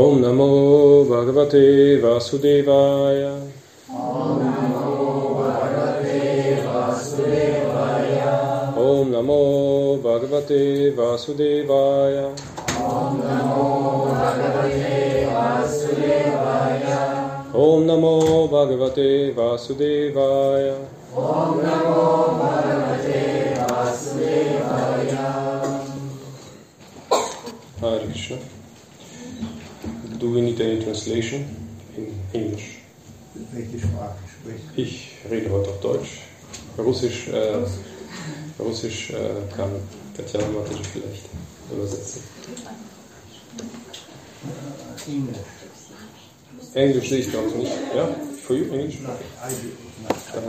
ॐ नमो भगवते वासुदेवाय ॐ नमो भगवते वासुदेवाय ॐ नमो भगवते वासुदेवाय ॐ नमो भगवते वासुदेवाय हरे Krishna Do we need any translation in English? Welche Sprache spricht? Ich rede heute auf Deutsch. Russisch, äh, Russisch äh, kann Tatjana Mataji vielleicht übersetzen. Englisch. Englisch sehe ich glaube ich nicht. Ja? For you, English? I do. Dann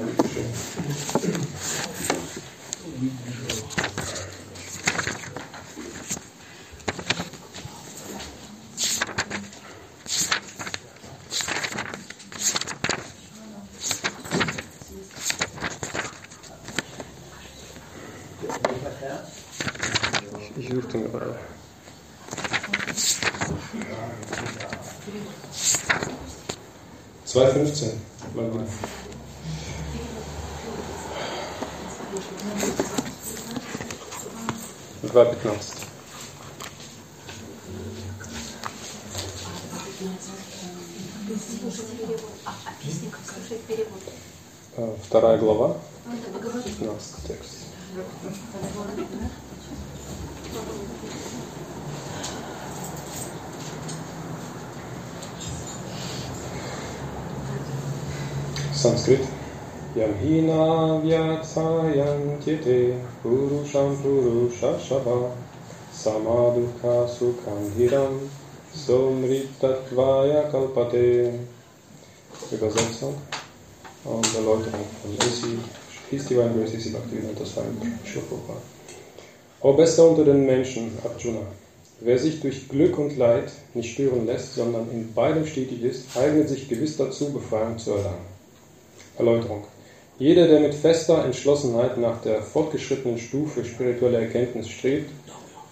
Sanskrit. Yam hina purusham purushashava samadukha sukandhiram somritatvaya kalpate. Übersetzung und Erläuterung von Isi, hieß die Wein Grace Isi Bhaktivedanta Swami Prabhupada. O Bester unter den Menschen, Arjuna, wer sich durch Glück und Leid nicht stören lässt, sondern in beidem stetig ist, eignet sich gewiss dazu, Befreiung zu erlangen. Erläuterung. Jeder, der mit fester Entschlossenheit nach der fortgeschrittenen Stufe spiritueller Erkenntnis strebt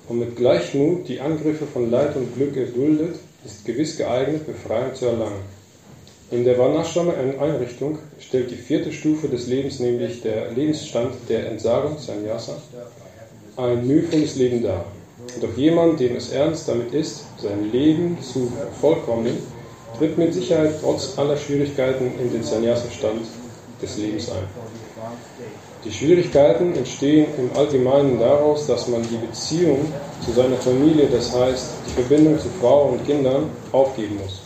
und mit Gleichmut die Angriffe von Leid und Glück erduldet, ist gewiss geeignet, Befreiung zu erlangen. In der Varnashrama-Einrichtung stellt die vierte Stufe des Lebens, nämlich der Lebensstand der Entsagung, Sannyasa, ein mühevolles Leben dar. Doch jemand, dem es ernst damit ist, sein Leben zu vervollkommnen, tritt mit Sicherheit trotz aller Schwierigkeiten in den Sannyasa-Stand des Lebens ein. Die Schwierigkeiten entstehen im Allgemeinen daraus, dass man die Beziehung zu seiner Familie, das heißt die Verbindung zu Frau und Kindern, aufgeben muss.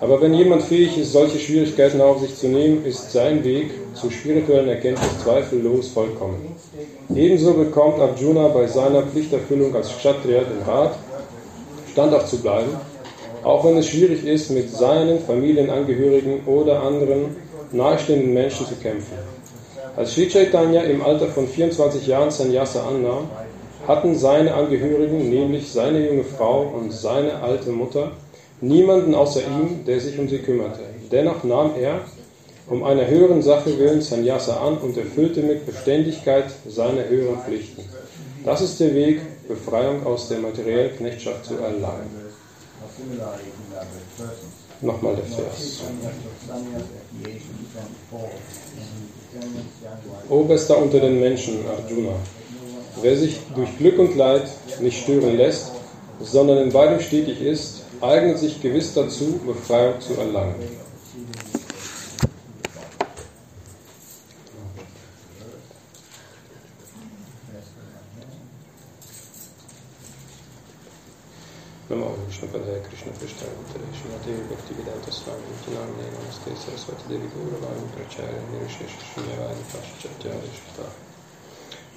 Aber wenn jemand fähig ist, solche Schwierigkeiten auf sich zu nehmen, ist sein Weg zur spirituellen Erkenntnis zweifellos vollkommen. Ebenso bekommt Arjuna bei seiner Pflichterfüllung als Kshatriya den Rat, standhaft zu bleiben, auch wenn es schwierig ist, mit seinen Familienangehörigen oder anderen nahestehenden Menschen zu kämpfen. Als Sri Chaitanya im Alter von 24 Jahren Sannyasa annahm, hatten seine Angehörigen, nämlich seine junge Frau und seine alte Mutter, niemanden außer ihm, der sich um sie kümmerte. Dennoch nahm er, um einer höheren Sache willen, Sannyasa an und erfüllte mit Beständigkeit seine höheren Pflichten. Das ist der Weg, Befreiung aus der materiellen Knechtschaft zu erlangen. Nochmal der Vers. Oberster unter den Menschen, Arjuna. Wer sich durch Glück und Leid nicht stören lässt, sondern in beidem stetig ist, eignet sich gewiss dazu, Befreiung zu erlangen. Bhakti Vedanta Swami Nityanande Namaste Saraswati Devi Gauravani Pracharya Nirishesha Shunyavadi Paschacharya Shita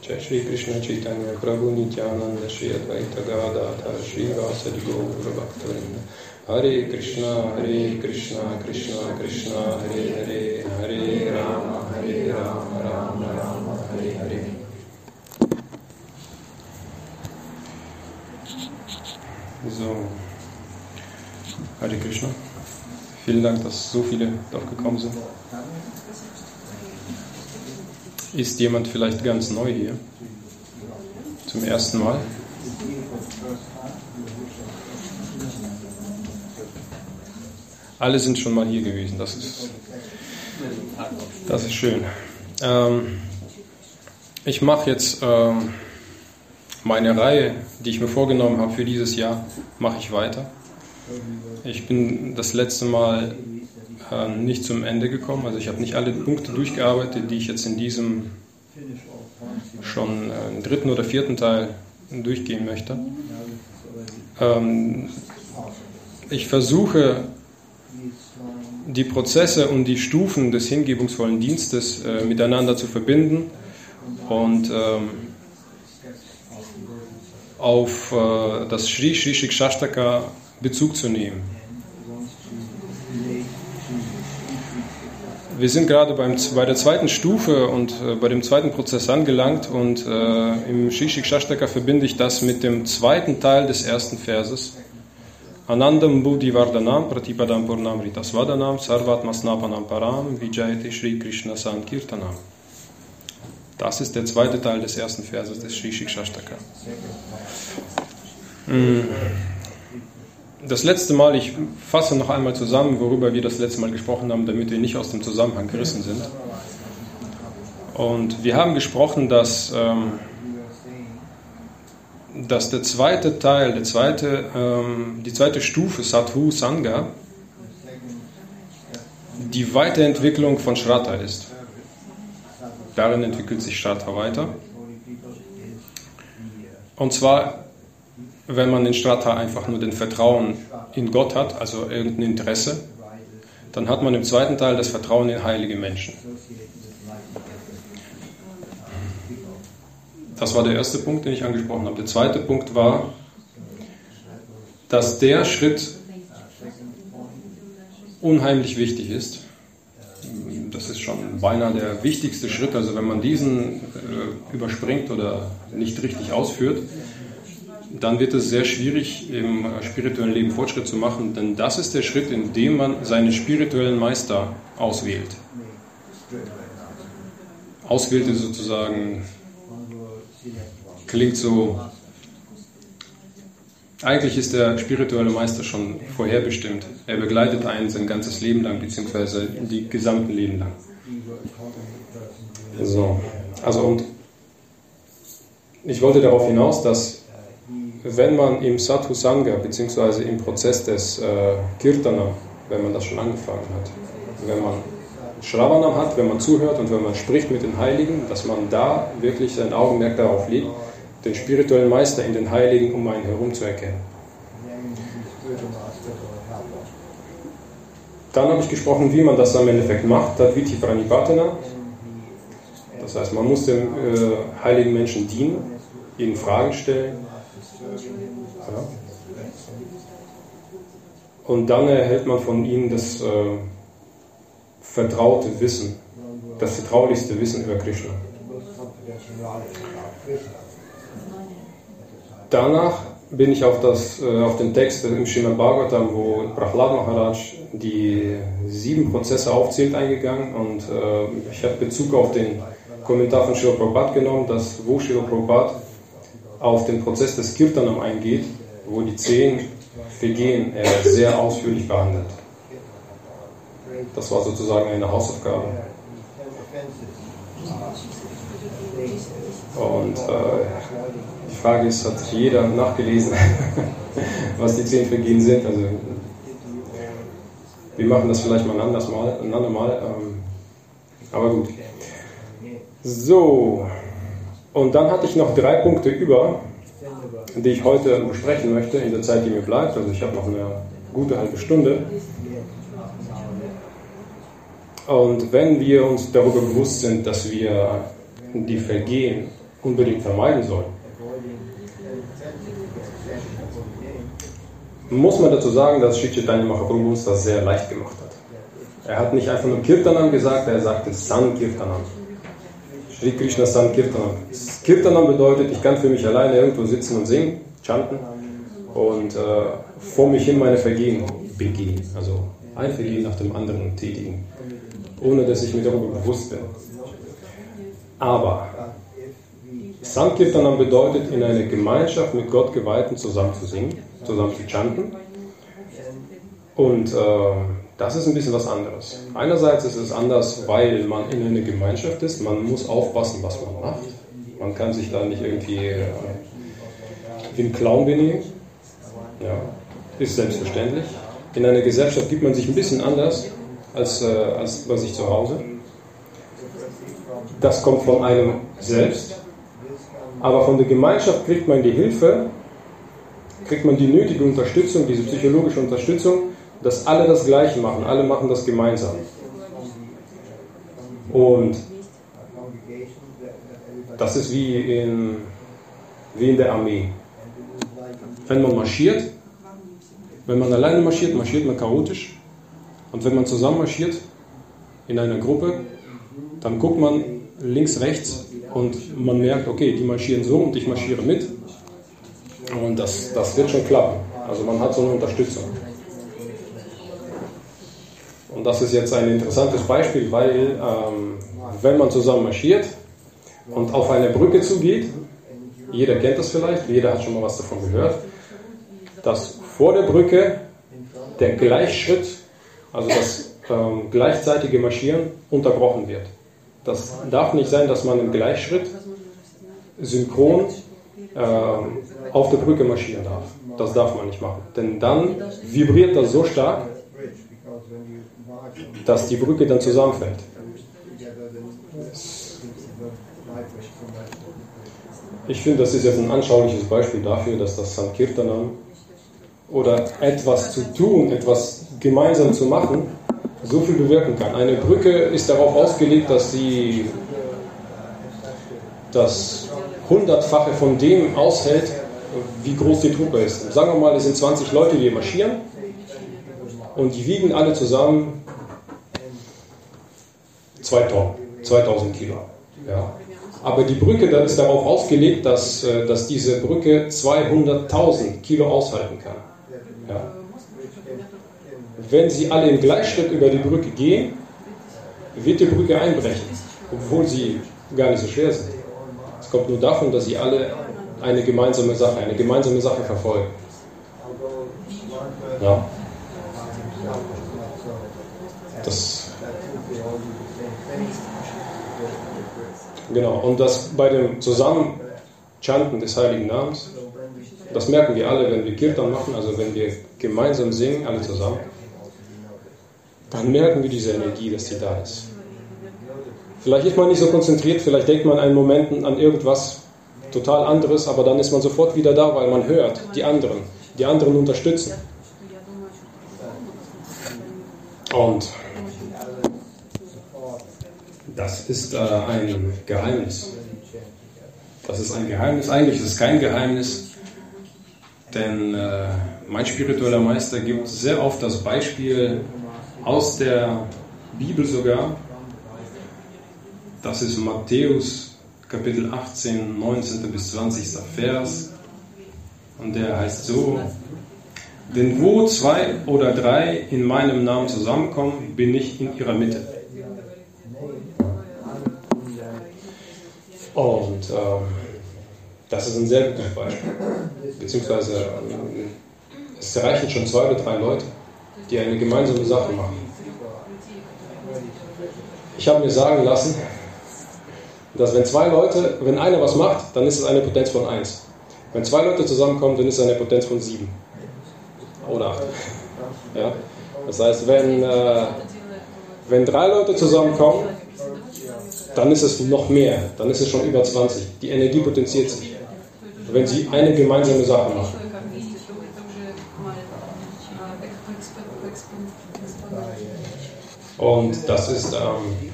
Jai Shri Krishna Chaitanya Prabhu Nityananda Shri Advaita Gadadhar Shri Vasadi Gaura Bhaktavinda Hare Krishna Hare Krishna Krishna Krishna Hare Hare Hare Rama Hare Rama Rama Rama Hare Hare So. Hare Krishna. Vielen Dank, dass so viele doch gekommen sind. Ist jemand vielleicht ganz neu hier? Zum ersten Mal? Alle sind schon mal hier gewesen. Das ist, das ist schön. Ähm, ich mache jetzt ähm, meine Reihe, die ich mir vorgenommen habe für dieses Jahr, mache ich weiter. Ich bin das letzte Mal äh, nicht zum Ende gekommen. Also ich habe nicht alle Punkte durchgearbeitet, die ich jetzt in diesem schon äh, dritten oder vierten Teil durchgehen möchte. Ähm, ich versuche die Prozesse und die Stufen des hingebungsvollen Dienstes äh, miteinander zu verbinden und ähm, auf äh, das Sri Sri Shikshashtaka Bezug zu nehmen. Wir sind gerade beim, bei der zweiten Stufe und äh, bei dem zweiten Prozess angelangt und äh, im Shishik Shashtaka verbinde ich das mit dem zweiten Teil des ersten Verses. Anandam Buddhi Vardhanam Pratipadam Purnamritas Vadanam Sarvatma Snapanam Param Vijayate Shri Krishna Sankirtanam. Das ist der zweite Teil des ersten Verses des Shishik Shashtaka. Mm. Das letzte Mal, ich fasse noch einmal zusammen, worüber wir das letzte Mal gesprochen haben, damit wir nicht aus dem Zusammenhang gerissen sind. Und wir haben gesprochen, dass, ähm, dass der zweite Teil, der zweite, ähm, die zweite Stufe Sadhu Sangha die Weiterentwicklung von Shraddha ist. Darin entwickelt sich Shraddha weiter. Und zwar wenn man in Strata einfach nur den Vertrauen in Gott hat, also irgendein Interesse, dann hat man im zweiten Teil das Vertrauen in heilige Menschen. Das war der erste Punkt, den ich angesprochen habe. Der zweite Punkt war, dass der Schritt unheimlich wichtig ist. Das ist schon beinahe der wichtigste Schritt. Also wenn man diesen äh, überspringt oder nicht richtig ausführt, dann wird es sehr schwierig, im spirituellen Leben Fortschritt zu machen, denn das ist der Schritt, in dem man seinen spirituellen Meister auswählt. Auswählt ist sozusagen, klingt so, eigentlich ist der spirituelle Meister schon vorherbestimmt. Er begleitet einen sein ganzes Leben lang, beziehungsweise die gesamten Leben lang. So, also und ich wollte darauf hinaus, dass wenn man im Sadhu Sangha bzw. im Prozess des äh, Kirtana, wenn man das schon angefangen hat, wenn man Shravanam hat, wenn man zuhört und wenn man spricht mit den Heiligen, dass man da wirklich sein Augenmerk darauf legt, den spirituellen Meister in den Heiligen um einen herum zu erkennen. Dann habe ich gesprochen, wie man das am Endeffekt macht, Tadviti Pranipatana. Das heißt, man muss dem äh, heiligen Menschen dienen, ihnen Fragen stellen, Und dann erhält man von ihnen das äh, vertraute Wissen, das vertraulichste Wissen über Krishna. Danach bin ich auf, das, äh, auf den Text im Srimad Bhagavatam, wo Prahlad Maharaj die sieben Prozesse aufzählt, eingegangen und äh, ich habe Bezug auf den Kommentar von Srila Prabhupada genommen, dass wo Srila Prabhupada auf den Prozess des Kirtanam eingeht, wo die zehn Vergehen er sehr ausführlich behandelt. Das war sozusagen eine Hausaufgabe. Und äh, die Frage ist, hat jeder nachgelesen, was die zehn Vergehen sind? Also wir machen das vielleicht mal ein anderes Mal, ein andermal. Ähm, aber gut. So, und dann hatte ich noch drei Punkte über, die ich heute besprechen möchte, in der Zeit, die mir bleibt. Also ich habe noch eine gute halbe Stunde. Und wenn wir uns darüber bewusst sind, dass wir die Vergehen unbedingt vermeiden sollen, muss man dazu sagen, dass Sri Chaitanya Mahaprabhu uns das sehr leicht gemacht hat. Er hat nicht einfach nur Kirtanam gesagt, er sagte Sankirtanam. Sri Krishna Sankirtanam. Kirtanam bedeutet, ich kann für mich alleine irgendwo sitzen und singen, chanten und äh, vor mich hin meine Vergehen begehen. Also ein Vergehen nach dem anderen tätigen, ohne dass ich mir darüber bewusst bin. Aber Sankirtanam bedeutet, in einer Gemeinschaft mit Gott Geweihten zusammen zu singen, zusammen zu chanten. Und äh, Das ist ein bisschen was anderes. Einerseits ist es anders, weil man in einer Gemeinschaft ist. Man muss aufpassen, was man macht. Man kann sich da nicht irgendwie äh, ein Clown benehmen. Ja, ist selbstverständlich. In einer Gesellschaft gibt man sich ein bisschen anders als, äh, als bei sich zu Hause. Das kommt von einem selbst. Aber von der Gemeinschaft kriegt man die Hilfe, kriegt man die nötige Unterstützung, diese psychologische Unterstützung, dass alle das Gleiche machen. Alle machen das gemeinsam. Und das ist wie in, wie in der Armee. Wenn man marschiert, wenn man alleine marschiert, marschiert man chaotisch. Und wenn man zusammen marschiert, in einer Gruppe, dann guckt man links, rechts und man merkt, okay, die marschieren so und ich marschiere mit. Und das, das wird schon klappen. Also man hat so eine Unterstützung. Und das ist jetzt ein interessantes Beispiel, weil ähm, wenn man zusammen marschiert und auf eine Brücke zugeht, jeder kennt das vielleicht, jeder hat schon mal was davon gehört, dass vor der Brücke der Gleichschritt, also das ähm, gleichzeitige Marschieren, unterbrochen wird. Das darf nicht sein, dass man im Gleichschritt synchron ähm, auf der Brücke marschieren darf. Das darf man nicht machen. Denn dann vibriert das so stark, dass die Brücke dann zusammenfällt. Ich finde, das ist jetzt ein anschauliches Beispiel dafür, dass das Sankirtanam oder etwas zu tun, etwas gemeinsam zu machen, so viel bewirken kann. Eine Brücke ist darauf ausgelegt, dass sie das Hundertfache von dem aushält, wie groß die Truppe ist. Sagen wir mal, es sind 20 Leute, die marschieren und die wiegen alle zusammen 2 Tonnen, 2000 Kilo. Ja. Aber die Brücke dann ist darauf ausgelegt, dass, äh, dass diese Brücke 200.000 Kilo aushalten kann. Ja. Wenn sie alle im Gleichschritt über die Brücke gehen, wird die Brücke einbrechen, obwohl sie gar nicht so schwer sind. Es kommt nur davon, dass sie alle eine gemeinsame Sache, eine gemeinsame Sache verfolgen. Ja. Das Genau, und das bei dem Zusammenchanten des Heiligen Namens, das merken wir alle, wenn wir Kirtan machen, also wenn wir gemeinsam singen, alle zusammen, dann merken wir diese Energie, dass die da ist. Vielleicht ist man nicht so konzentriert, vielleicht denkt man einen Moment an irgendwas total anderes, aber dann ist man sofort wieder da, weil man hört die anderen, die anderen unterstützen. Und das ist äh, ein Geheimnis. Das ist ein Geheimnis. Eigentlich ist es kein Geheimnis, denn äh, mein spiritueller Meister gibt sehr oft das Beispiel aus der Bibel sogar. Das ist Matthäus Kapitel 18, 19. bis 20. Vers. Und der heißt so, denn wo zwei oder drei in meinem Namen zusammenkommen, bin ich in ihrer Mitte. Und ähm, das ist ein sehr gutes Beispiel. Beziehungsweise es reichen schon zwei oder drei Leute, die eine gemeinsame Sache machen. Ich habe mir sagen lassen, dass wenn zwei Leute, wenn einer was macht, dann ist es eine Potenz von 1. Wenn zwei Leute zusammenkommen, dann ist es eine Potenz von 7 oder 8. Ja? Das heißt, wenn, äh, wenn drei Leute zusammenkommen, dann ist es noch mehr, dann ist es schon über 20. Die Energie potenziert sich, wenn sie eine gemeinsame Sache machen. Und das ist, ähm,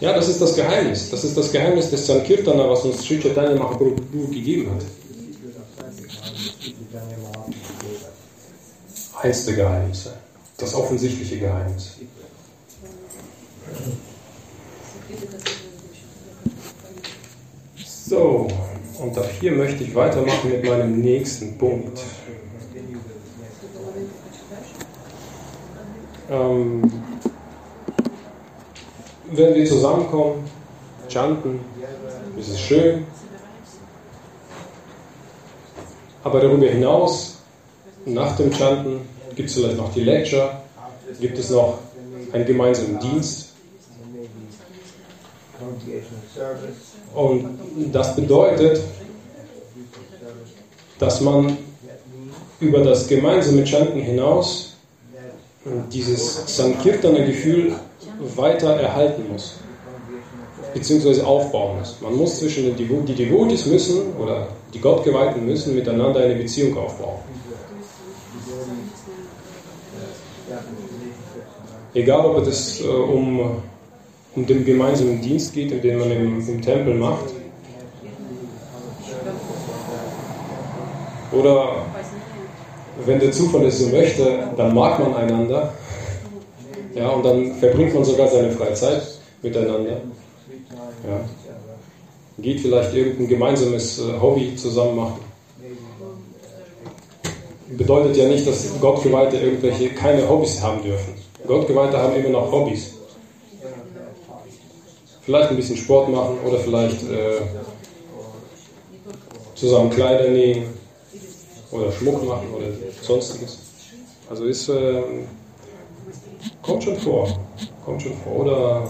ja, das ist das Geheimnis. Das ist das Geheimnis des Sankirtana, was uns Sri Chaitanya Mahaprabhu gegeben hat. Eins der Geheimnisse. Das offensichtliche Geheimnis. So, und ab hier möchte ich weitermachen mit meinem nächsten Punkt. Ähm, wenn wir zusammenkommen, chanten, ist es schön. Aber darüber hinaus, nach dem Chanten, gibt es vielleicht noch die Lecture gibt es noch einen gemeinsamen Dienst. Und das bedeutet, dass man über das gemeinsame Chanten hinaus dieses Sankirtana-Gefühl weiter erhalten muss, beziehungsweise aufbauen muss. Man muss zwischen den Devo die Devotis müssen oder die Gottgeweihten müssen miteinander eine Beziehung aufbauen. Egal, ob es äh, um, um den gemeinsamen Dienst geht, den man im, im Tempel macht, oder wenn der Zufall es so möchte, dann mag man einander. Ja, und dann verbringt man sogar seine freie Zeit miteinander. Ja. Geht vielleicht irgendein gemeinsames äh, Hobby zusammen machen. Bedeutet ja nicht, dass Gottgeweihte irgendwelche keine Hobbys haben dürfen. Gottgeweihte haben immer noch Hobbys. Vielleicht ein bisschen Sport machen oder vielleicht äh, zusammen Kleider nähen oder Schmuck machen oder sonstiges. Also ist äh, kommt schon vor, kommt schon vor oder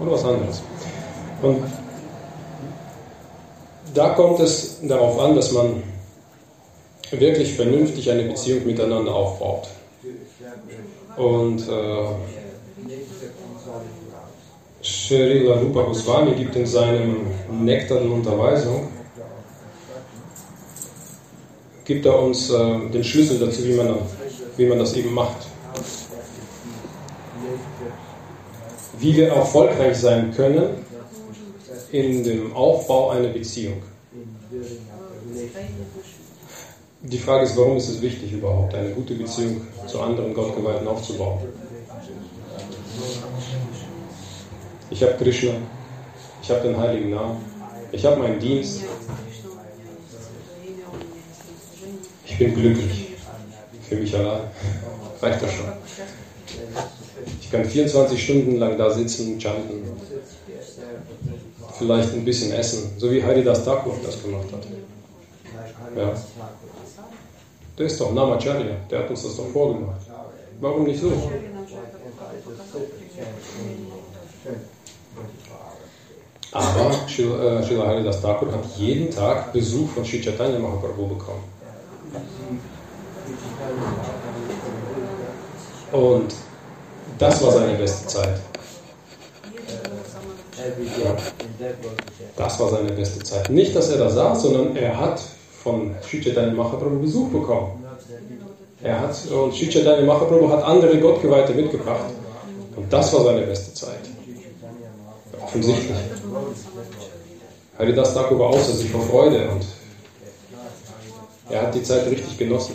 oder was anderes. Und da kommt es darauf an, dass man wirklich vernünftig eine Beziehung miteinander aufbaut. Und äh, Srila Rupa Goswami gibt in seinem Nektar der Unterweisung gibt er uns äh, den Schlüssel dazu, wie man, wie man das eben macht. Wie wir erfolgreich sein können in dem Aufbau einer Beziehung. Die Frage ist, warum ist es wichtig überhaupt, eine gute Beziehung zu anderen Gottgeweihten aufzubauen? Ich habe Krishna, ich habe den heiligen Namen, ich habe meinen Dienst, ich bin glücklich für mich allein. Reicht das schon. Ich kann 24 Stunden lang da sitzen, chanten, vielleicht ein bisschen essen, so wie Haridas Thakur das gemacht hat. Ja. Der ist doch Namacharya, der hat uns das doch vorgemacht. Warum nicht so? Aber Srila äh, Haridas Thakur hat jeden Tag Besuch von Sri Chaitanya Mahaprabhu bekommen. Und das war seine beste Zeit. Das war seine beste Zeit. Nicht, dass er da saß, sondern er hat von Sri Chaitanya Mahaprabhu Besuch bekommen. Er hat, und Sri Chaitanya Mahaprabhu hat andere Gottgeweihte mitgebracht. Und das war seine beste Zeit. Offensichtlich. Haridas war außer sich vor Freude und er hat die Zeit richtig genossen.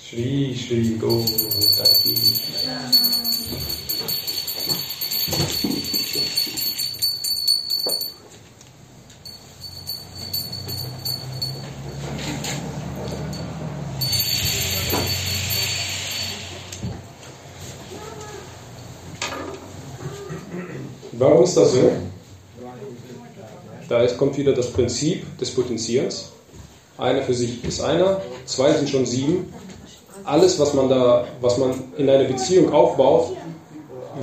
Shri Shri Govinda Warum ist das so? Da kommt wieder das Prinzip des Potenzierens. Einer für sich ist einer, zwei sind schon sieben. Alles, was man da, was man in einer Beziehung aufbaut,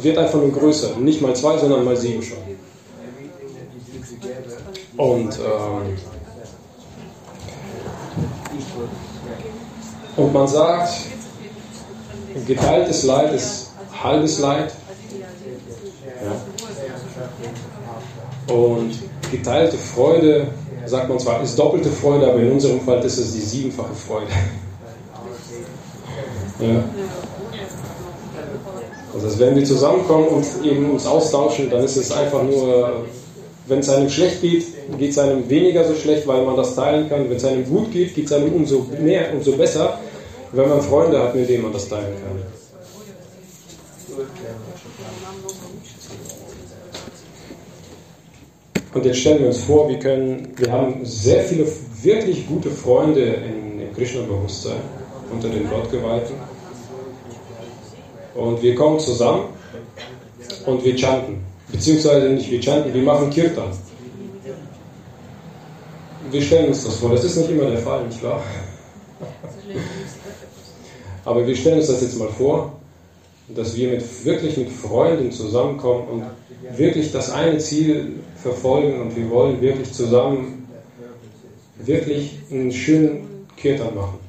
wird einfach nur größer. Nicht mal zwei, sondern mal sieben schon. Und, ähm, und man sagt, geteiltes Leid ist halbes Leid. Und geteilte Freude, sagt man zwar, ist doppelte Freude, aber in unserem Fall ist es die siebenfache Freude. Ja. Also wenn wir zusammenkommen und eben uns austauschen, dann ist es einfach nur, wenn es einem schlecht geht, geht es einem weniger so schlecht, weil man das teilen kann. Wenn es einem gut geht, geht es einem umso mehr, umso besser, wenn man Freunde hat, mit denen man das teilen kann. Und jetzt stellen wir uns vor, wir, können, wir haben sehr viele wirklich gute Freunde in, im Krishna-Bewusstsein unter den Gottgeweihten. Und wir kommen zusammen und wir chanten. Beziehungsweise nicht wir chanten, wir machen Kirtan. Wir stellen uns das vor. Das ist nicht immer der Fall, nicht wahr? Aber wir stellen uns das jetzt mal vor, dass wir mit, wirklich mit Freunden zusammenkommen und wirklich das eine Ziel verfolgen und wir wollen wirklich zusammen wirklich einen schönen Kirtan machen.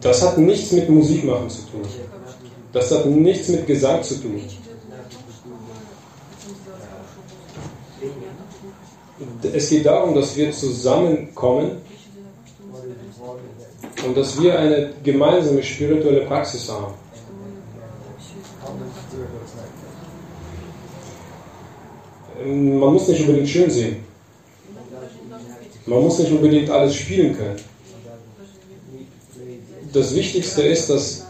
Das hat nichts mit Musik machen zu tun. Das hat nichts mit Gesang zu tun. Es geht darum, dass wir zusammenkommen und dass wir eine gemeinsame spirituelle Praxis haben. Man muss nicht unbedingt schön sehen. Man muss nicht unbedingt alles spielen können. Das Wichtigste ist, dass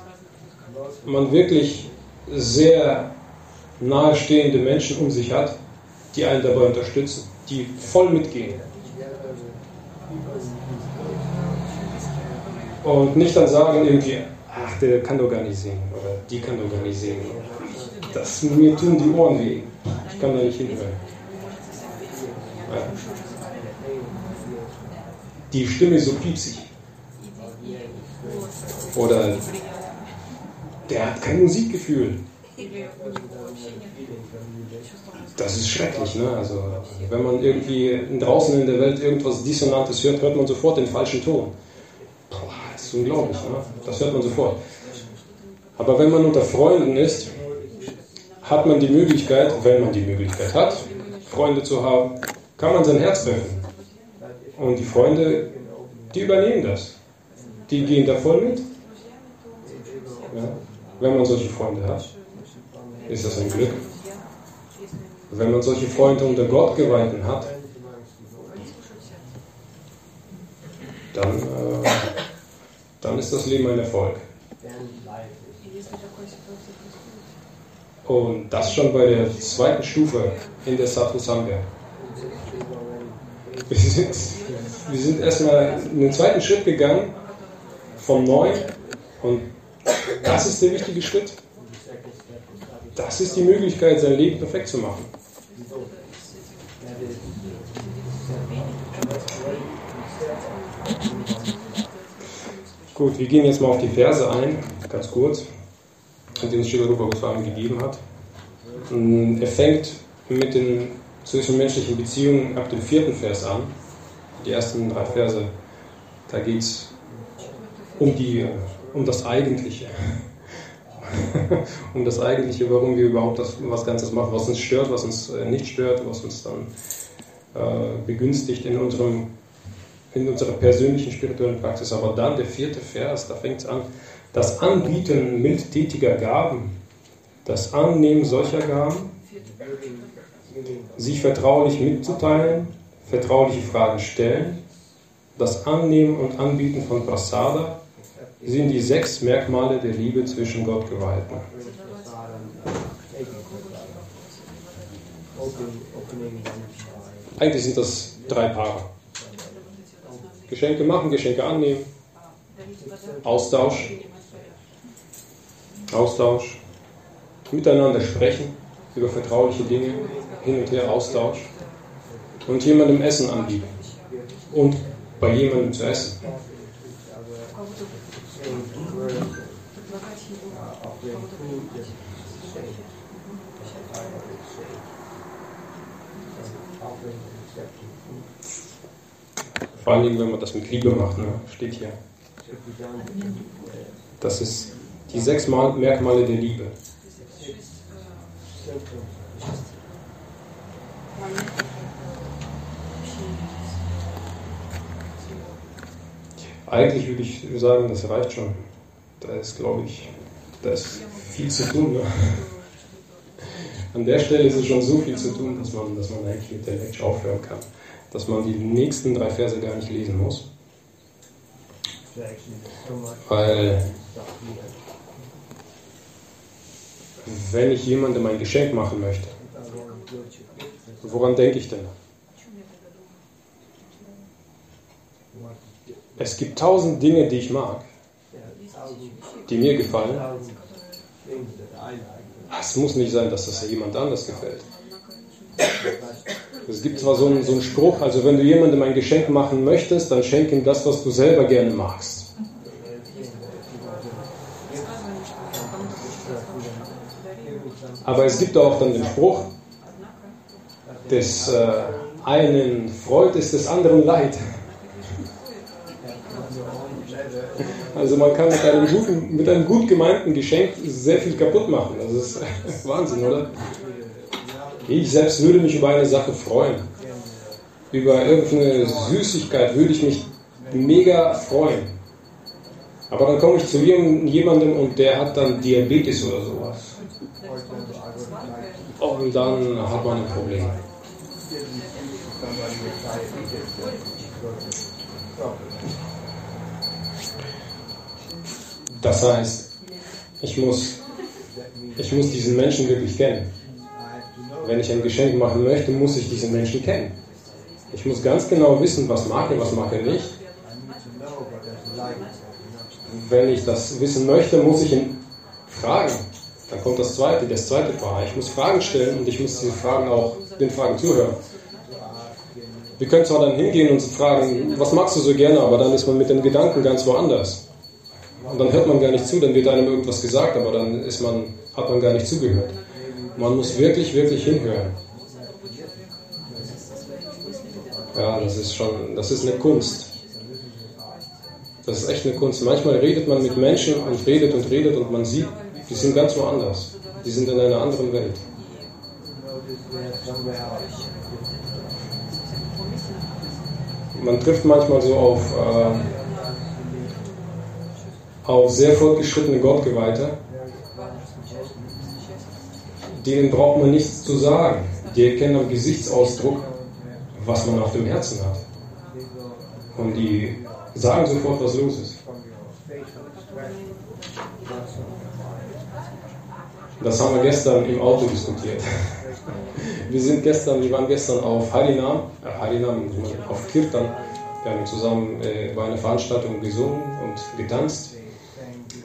man wirklich sehr nahestehende Menschen um sich hat, die einen dabei unterstützen, die voll mitgehen. Und nicht dann sagen irgendwie, ach, der kann doch gar nicht singen oder die kann doch gar nicht singen. Das, mir tun die Ohren weh. Ich kann da nicht hinhören. Ja. Die Stimme ist so piepsig. Oder der hat kein Musikgefühl. Das ist schrecklich, ne? Also, wenn man irgendwie draußen in der Welt irgendwas Dissonantes hört, hört man sofort den falschen Ton. Boah, das ist unglaublich, ne? Das hört man sofort. Aber wenn man unter Freunden ist, hat man die Möglichkeit, wenn man die Möglichkeit hat, Freunde zu haben, kann man sein Herz öffnen. Und die Freunde, die übernehmen das. Die gehen da voll mit. Ja? Wenn man solche Freunde hat, ist das ein Glück. Wenn man solche Freunde unter Gottgeweihten hat, dann, äh, dann ist das Leben ein Erfolg. Und das schon bei der zweiten Stufe in der Sadhu Sangha. Wir sind, wir sind erstmal einen zweiten Schritt gegangen vom Neuen und das ist der wichtige Schritt. Das ist die Möglichkeit, sein Leben perfekt zu machen. Gut, wir gehen jetzt mal auf die Verse ein, ganz kurz, Srila Rupa Goswami gegeben hat. Er fängt mit den zwischenmenschlichen Beziehungen ab dem vierten Vers an. Die ersten drei Verse, da geht es um, um das Eigentliche. um das Eigentliche, warum wir überhaupt das, was Ganzes machen, was uns stört, was uns äh, nicht stört, was uns dann äh, begünstigt in, unserem, in unserer persönlichen spirituellen Praxis. Aber dann der vierte Vers, da fängt es an, das Anbieten mildtätiger Gaben, das Annehmen solcher Gaben, sich vertraulich mitzuteilen, vertrauliche Fragen stellen, das Annehmen und Anbieten von Prasada sind die sechs Merkmale der Liebe zwischen Gottgeweihten. Eigentlich sind das drei Paare. Geschenke machen, Geschenke annehmen, Austausch, Austausch, miteinander sprechen über vertrauliche Dinge, hin und her Austausch und jemandem Essen anbieten und bei jemandem zu essen. Vor allem, wenn man das mit Liebe macht, ne? steht hier. Das ist die sechs Mal- Merkmale der Liebe. Eigentlich würde ich sagen, das reicht schon. Da ist, glaube ich, da ist viel zu tun. Ne? An der Stelle ist es schon so viel zu tun, dass man, dass man eigentlich mit der Lecture aufhören kann. Dass man die nächsten drei Verse gar nicht lesen muss. Weil, wenn ich jemandem ein Geschenk machen möchte, woran denke ich denn? Es gibt tausend Dinge, die ich mag, die mir gefallen. Es muss nicht sein, dass das jemand anders gefällt. Es gibt zwar so einen, so einen Spruch, also wenn du jemandem ein Geschenk machen möchtest, dann schenk ihm das, was du selber gerne magst. Aber es gibt auch dann den Spruch, des äh, einen Freud ist des anderen Leid. Also man kann mit einem, guten, mit einem gut gemeinten Geschenk sehr viel kaputt machen. Das ist Wahnsinn, oder? Ich selbst würde mich über eine Sache freuen. Über irgendeine Süßigkeit würde ich mich mega freuen. Aber dann komme ich zu jemandem und der hat dann Diabetes oder sowas. Und dann hat man ein Problem. Das heißt, ich muss, ich muss diesen Menschen wirklich kennen. Wenn ich ein Geschenk machen möchte, muss ich diesen Menschen kennen. Ich muss ganz genau wissen, was mag er, was mag er nicht. Wenn ich das wissen möchte, muss ich ihn fragen. Dann kommt das zweite, das zweite Paar. Ich muss Fragen stellen und ich muss diese Fragen auch den Fragen zuhören. Wir können zwar dann hingehen und fragen, was magst du so gerne, aber dann ist man mit den Gedanken ganz woanders. Und dann hört man gar nicht zu, dann wird einem irgendwas gesagt, aber dann ist man, hat man gar nicht zugehört. Man muss wirklich, wirklich hinhören. Ja, das ist schon, das ist eine Kunst. Das ist echt eine Kunst. Manchmal redet man mit Menschen und redet und redet und man sieht, die sind ganz woanders. Die sind in einer anderen Welt. Man trifft manchmal so auf, äh, auf sehr fortgeschrittene Gottgeweihte. Denen braucht man nichts zu sagen. Die erkennen am Gesichtsausdruck, was man auf dem Herzen hat. Und die sagen sofort, was los ist. Das haben wir gestern im Auto diskutiert. Wir sind gestern, wir waren gestern auf Harinam, äh, Harinam auf Kirtan. Wir haben zusammen äh, bei einer Veranstaltung gesungen und getanzt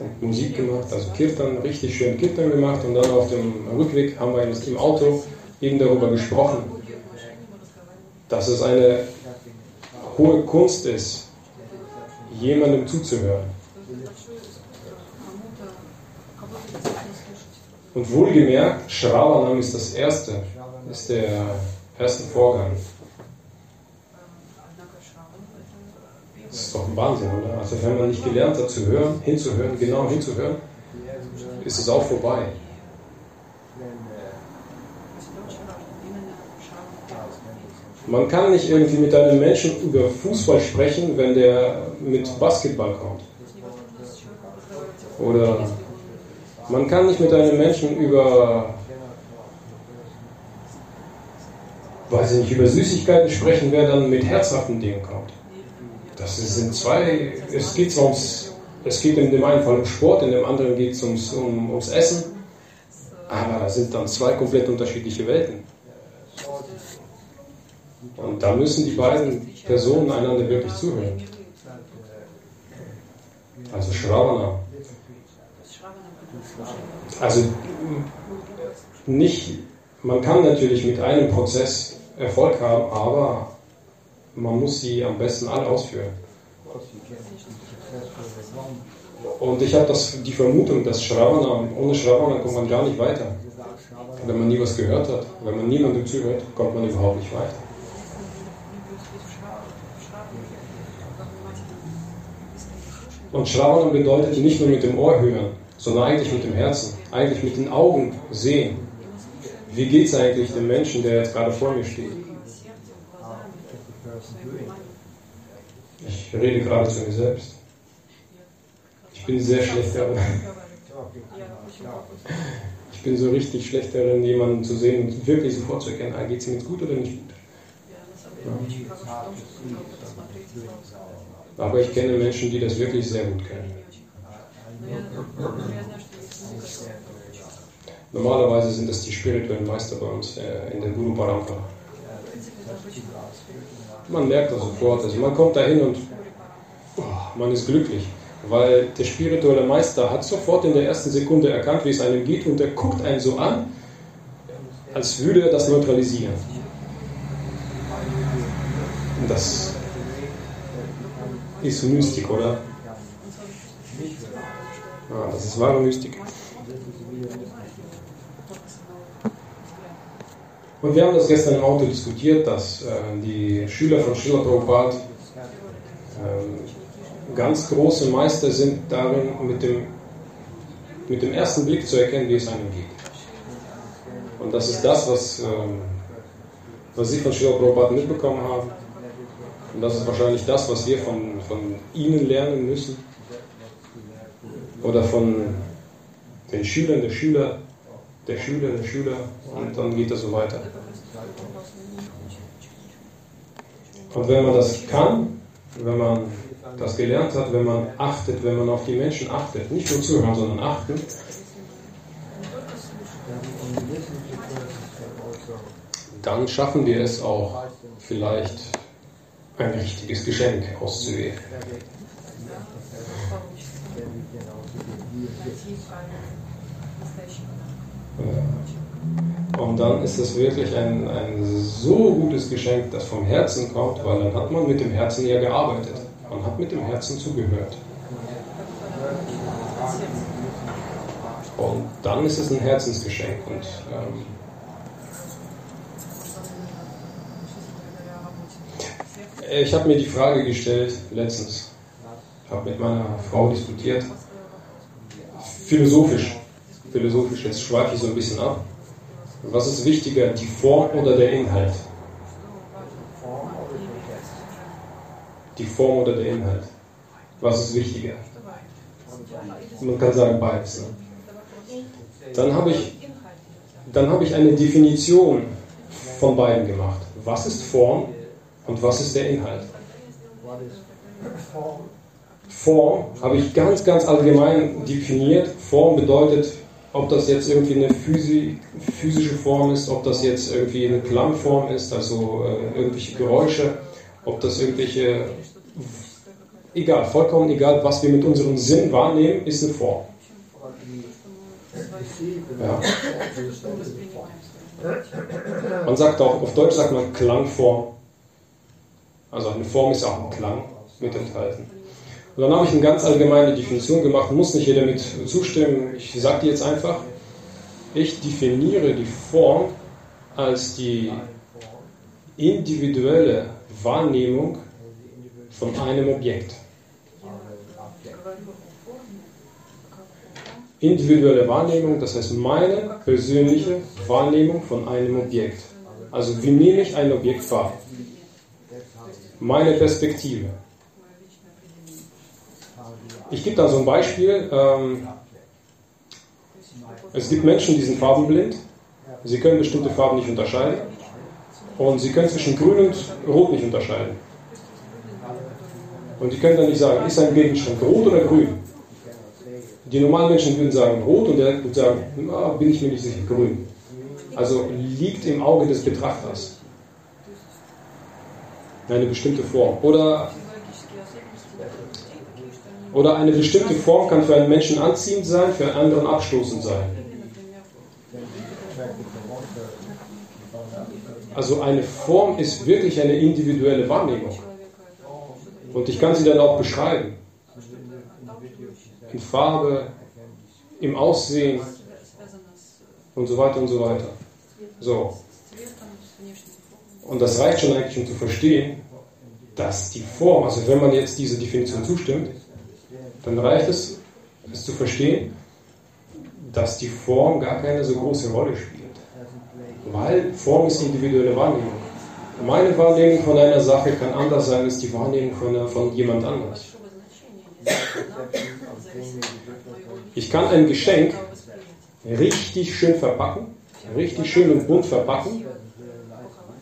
und Musik gemacht, also Kirtan, richtig schön Kirtan gemacht und dann auf dem Rückweg haben wir im Auto eben darüber gesprochen, dass es eine hohe Kunst ist, jemandem zuzuhören. Und wohlgemerkt, Shravanam ist das erste, ist der erste Vorgang. Das ist doch ein Wahnsinn, oder? Also wenn man nicht gelernt hat zu hören, hinzuhören, genau hinzuhören, ist es auch vorbei. Man kann nicht irgendwie mit einem Menschen über Fußball sprechen, wenn der mit Basketball kommt. Oder man kann nicht mit einem Menschen über, weiß ich nicht, über Süßigkeiten sprechen, wer dann mit herzhaften Dingen kommt. Das sind zwei, es geht zwar ums, es geht in dem einen Fall um Sport, in dem anderen geht es ums, um, ums Essen, aber das sind dann zwei komplett unterschiedliche Welten. Und da müssen die beiden Personen einander wirklich zuhören. Also Shravana. Also nicht, man kann natürlich mit einem Prozess Erfolg haben, aber man muss sie am besten alle ausführen. Und ich habe die Vermutung, dass Shravana, ohne Shravana kommt man gar nicht weiter. Wenn man nie was gehört hat, wenn man niemandem zuhört, kommt man überhaupt nicht weiter. Und Shravana bedeutet nicht nur mit dem Ohr hören, sondern eigentlich mit dem Herzen, eigentlich mit den Augen sehen. Wie geht es eigentlich dem Menschen, der jetzt gerade vor mir steht? Ich rede gerade zu mir selbst. Ich bin sehr schlecht darin. Ich bin so richtig schlecht darin, jemanden zu sehen und wirklich sofort zu erkennen, ah, geht es ihm jetzt gut oder nicht gut. Ja. Aber ich kenne Menschen, die das wirklich sehr gut kennen. Normalerweise sind das die spirituellen Meister bei uns äh, in der Guru Parampara. Man merkt das sofort. Also man kommt dahin und oh, man ist glücklich, weil der spirituelle Meister hat sofort in der ersten Sekunde erkannt, wie es einem geht und er guckt einen so an, als würde er das neutralisieren. das ist Mystik, oder? Das ist wahre Mystik. Und wir haben das gestern im Auto diskutiert, dass äh, die Schüler von Srila Prabhupada äh, ganz große Meister sind darin, mit dem, mit dem ersten Blick zu erkennen, wie es einem geht. Und das ist das, was, äh, was Sie von Srila Prabhupada mitbekommen haben. Und das ist wahrscheinlich das, was wir von, von Ihnen lernen müssen. Oder von den Schülern der Schüler der Schüler, der Schüler und dann geht das so weiter. Und wenn man das kann, wenn man das gelernt hat, wenn man achtet, wenn man auf die Menschen achtet, nicht nur zuhören, sondern achten, dann schaffen wir es auch vielleicht ein richtiges Geschenk auszuwählen. Und dann ist es wirklich ein, ein so gutes Geschenk, das vom Herzen kommt, weil dann hat man mit dem Herzen ja gearbeitet. Man hat mit dem Herzen zugehört. Und dann ist es ein Herzensgeschenk. Und ähm, ich habe mir die Frage gestellt letztens, ich habe mit meiner Frau diskutiert, philosophisch philosophisch, jetzt schweife ich so ein bisschen ab. Was ist wichtiger, die Form oder der Inhalt? Die Form oder der Inhalt? Was ist wichtiger? Man kann sagen beides. Ne? Dann habe ich, habe ich eine Definition von beiden gemacht. Was ist Form und was ist der Inhalt? Form habe ich ganz, ganz allgemein definiert. Form bedeutet ob das jetzt irgendwie eine physische Form ist, ob das jetzt irgendwie eine Klangform ist, also äh, irgendwelche Geräusche, ob das irgendwelche, egal, vollkommen egal, was wir mit unserem Sinn wahrnehmen, ist eine Form. Ja. Man sagt auch, auf Deutsch sagt man Klangform. Also eine Form ist auch ein Klang mit enthalten. Und dann habe ich eine ganz allgemeine Definition gemacht, muss nicht jeder mit zustimmen. Ich sage die jetzt einfach. Ich definiere die Form als die individuelle Wahrnehmung von einem Objekt. Individuelle Wahrnehmung, das heißt meine persönliche Wahrnehmung von einem Objekt. Also wie nehme ich ein Objekt wahr? Meine Perspektive. Ich gebe da so ein Beispiel. Ähm, es gibt Menschen, die sind farbenblind. Sie können bestimmte Farben nicht unterscheiden. Und sie können zwischen Grün und Rot nicht unterscheiden. Und die können dann nicht sagen, ist ein Gegenstand rot oder grün? Die normalen Menschen würden sagen rot und der würde sagen, na, bin ich mir nicht sicher, grün. Also liegt im Auge des Betrachters eine bestimmte Form. Oder oder eine bestimmte Form kann für einen Menschen anziehend sein, für einen anderen abstoßend sein. Also eine Form ist wirklich eine individuelle Wahrnehmung. Und ich kann sie dann auch beschreiben. In Farbe, im Aussehen und so weiter und so weiter. So. Und das reicht schon eigentlich, um zu verstehen, dass die Form, also wenn man jetzt dieser Definition zustimmt, dann reicht es, es zu verstehen, dass die Form gar keine so große Rolle spielt. Weil Form ist individuelle Wahrnehmung. Meine Wahrnehmung von einer Sache kann anders sein als die Wahrnehmung von, von jemand anders. Ich kann ein Geschenk richtig schön verpacken, richtig schön und bunt verpacken,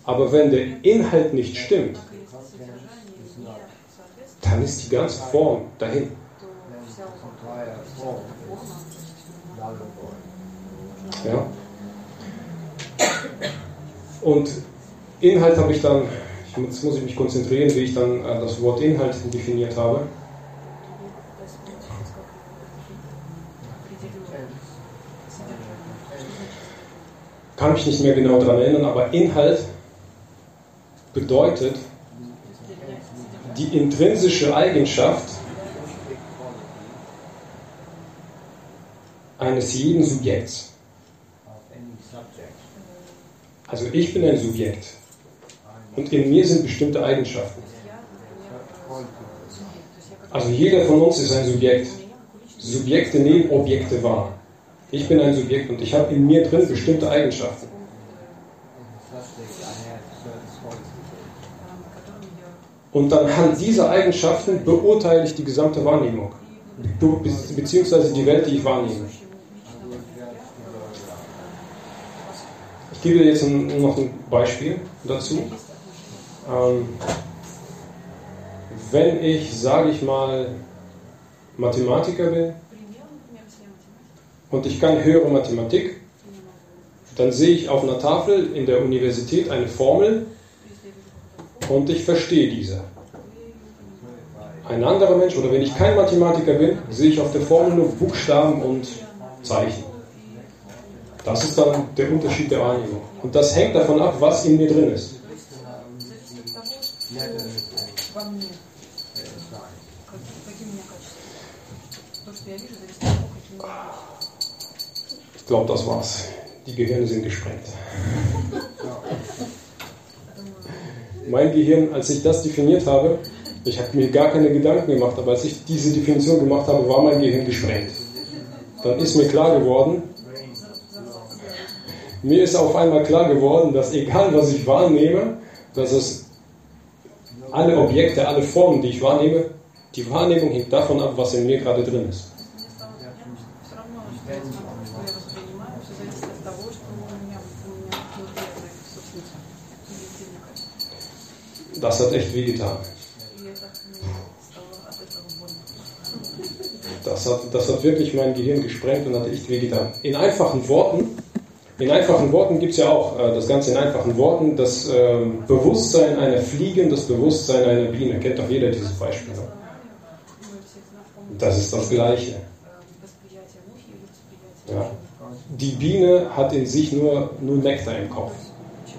aber wenn der Inhalt nicht stimmt, dann ist die ganze Form dahin. Ja. Und Inhalt habe ich dann, jetzt muss ich mich konzentrieren, wie ich dann äh, das Wort Inhalt definiert habe. Kann mich nicht mehr genau daran erinnern, aber Inhalt bedeutet die intrinsische Eigenschaft eines jeden Subjekts. Also ich bin ein Subjekt und in mir sind bestimmte Eigenschaften. Also jeder von uns ist ein Subjekt. Subjekte nehmen Objekte wahr. Ich bin ein Subjekt und ich habe in mir drin bestimmte Eigenschaften. Und anhand dieser Eigenschaften beurteile ich die gesamte Wahrnehmung. Be beziehungsweise die Welt, die ich wahrnehme. Gebe dir jetzt noch ein Beispiel dazu. Ähm, wenn ich, sage ich mal, Mathematiker bin und ich kann höhere Mathematik, dann sehe ich auf einer Tafel in der Universität eine Formel und ich verstehe diese. Ein anderer Mensch, oder wenn ich kein Mathematiker bin, sehe ich auf der Formel nur Buchstaben und Zeichen. Das ist dann der Unterschied der Wahrnehmung. Und das hängt davon ab, was in mir drin ist. Ich glaube, das war's. Die Gehirne sind gesprengt. Mein Gehirn, als ich das definiert habe, ich habe mir gar keine Gedanken gemacht, aber als ich diese Definition gemacht habe, war mein Gehirn gesprengt. Dann ist mir klar geworden, mir ist auf einmal klar geworden, dass egal was ich wahrnehme, dass es alle Objekte, alle Formen, die ich wahrnehme, die Wahrnehmung hängt davon ab, was in mir gerade drin ist. Das hat echt wehgetan. Das hat, das hat wirklich mein Gehirn gesprengt und hat echt wehgetan. In einfachen Worten, in einfachen Worten gibt es ja auch äh, das Ganze in einfachen Worten, das äh, Bewusstsein einer Fliege und das Bewusstsein einer Biene. Kennt doch jeder dieses Beispiel. Ne? Das ist das Gleiche. Ja. Die Biene hat in sich nur, nur Nektar im Kopf.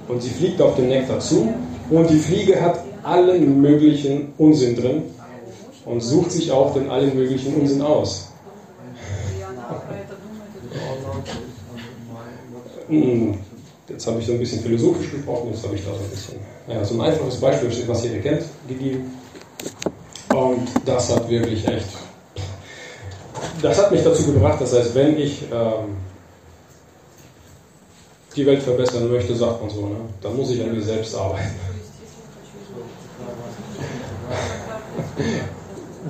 Und sie fliegt auf den Nektar zu und die Fliege hat allen möglichen Unsinn drin und sucht sich auch den allen möglichen Unsinn aus. Jetzt habe ich so ein bisschen philosophisch gesprochen, jetzt habe ich da so ein bisschen ja, so ein einfaches Beispiel, was jeder kennt, gegeben. Und das hat wirklich echt. Das hat mich dazu gebracht, das heißt, wenn ich ähm, die Welt verbessern möchte, sagt man so, ne, dann muss ich an mir selbst arbeiten.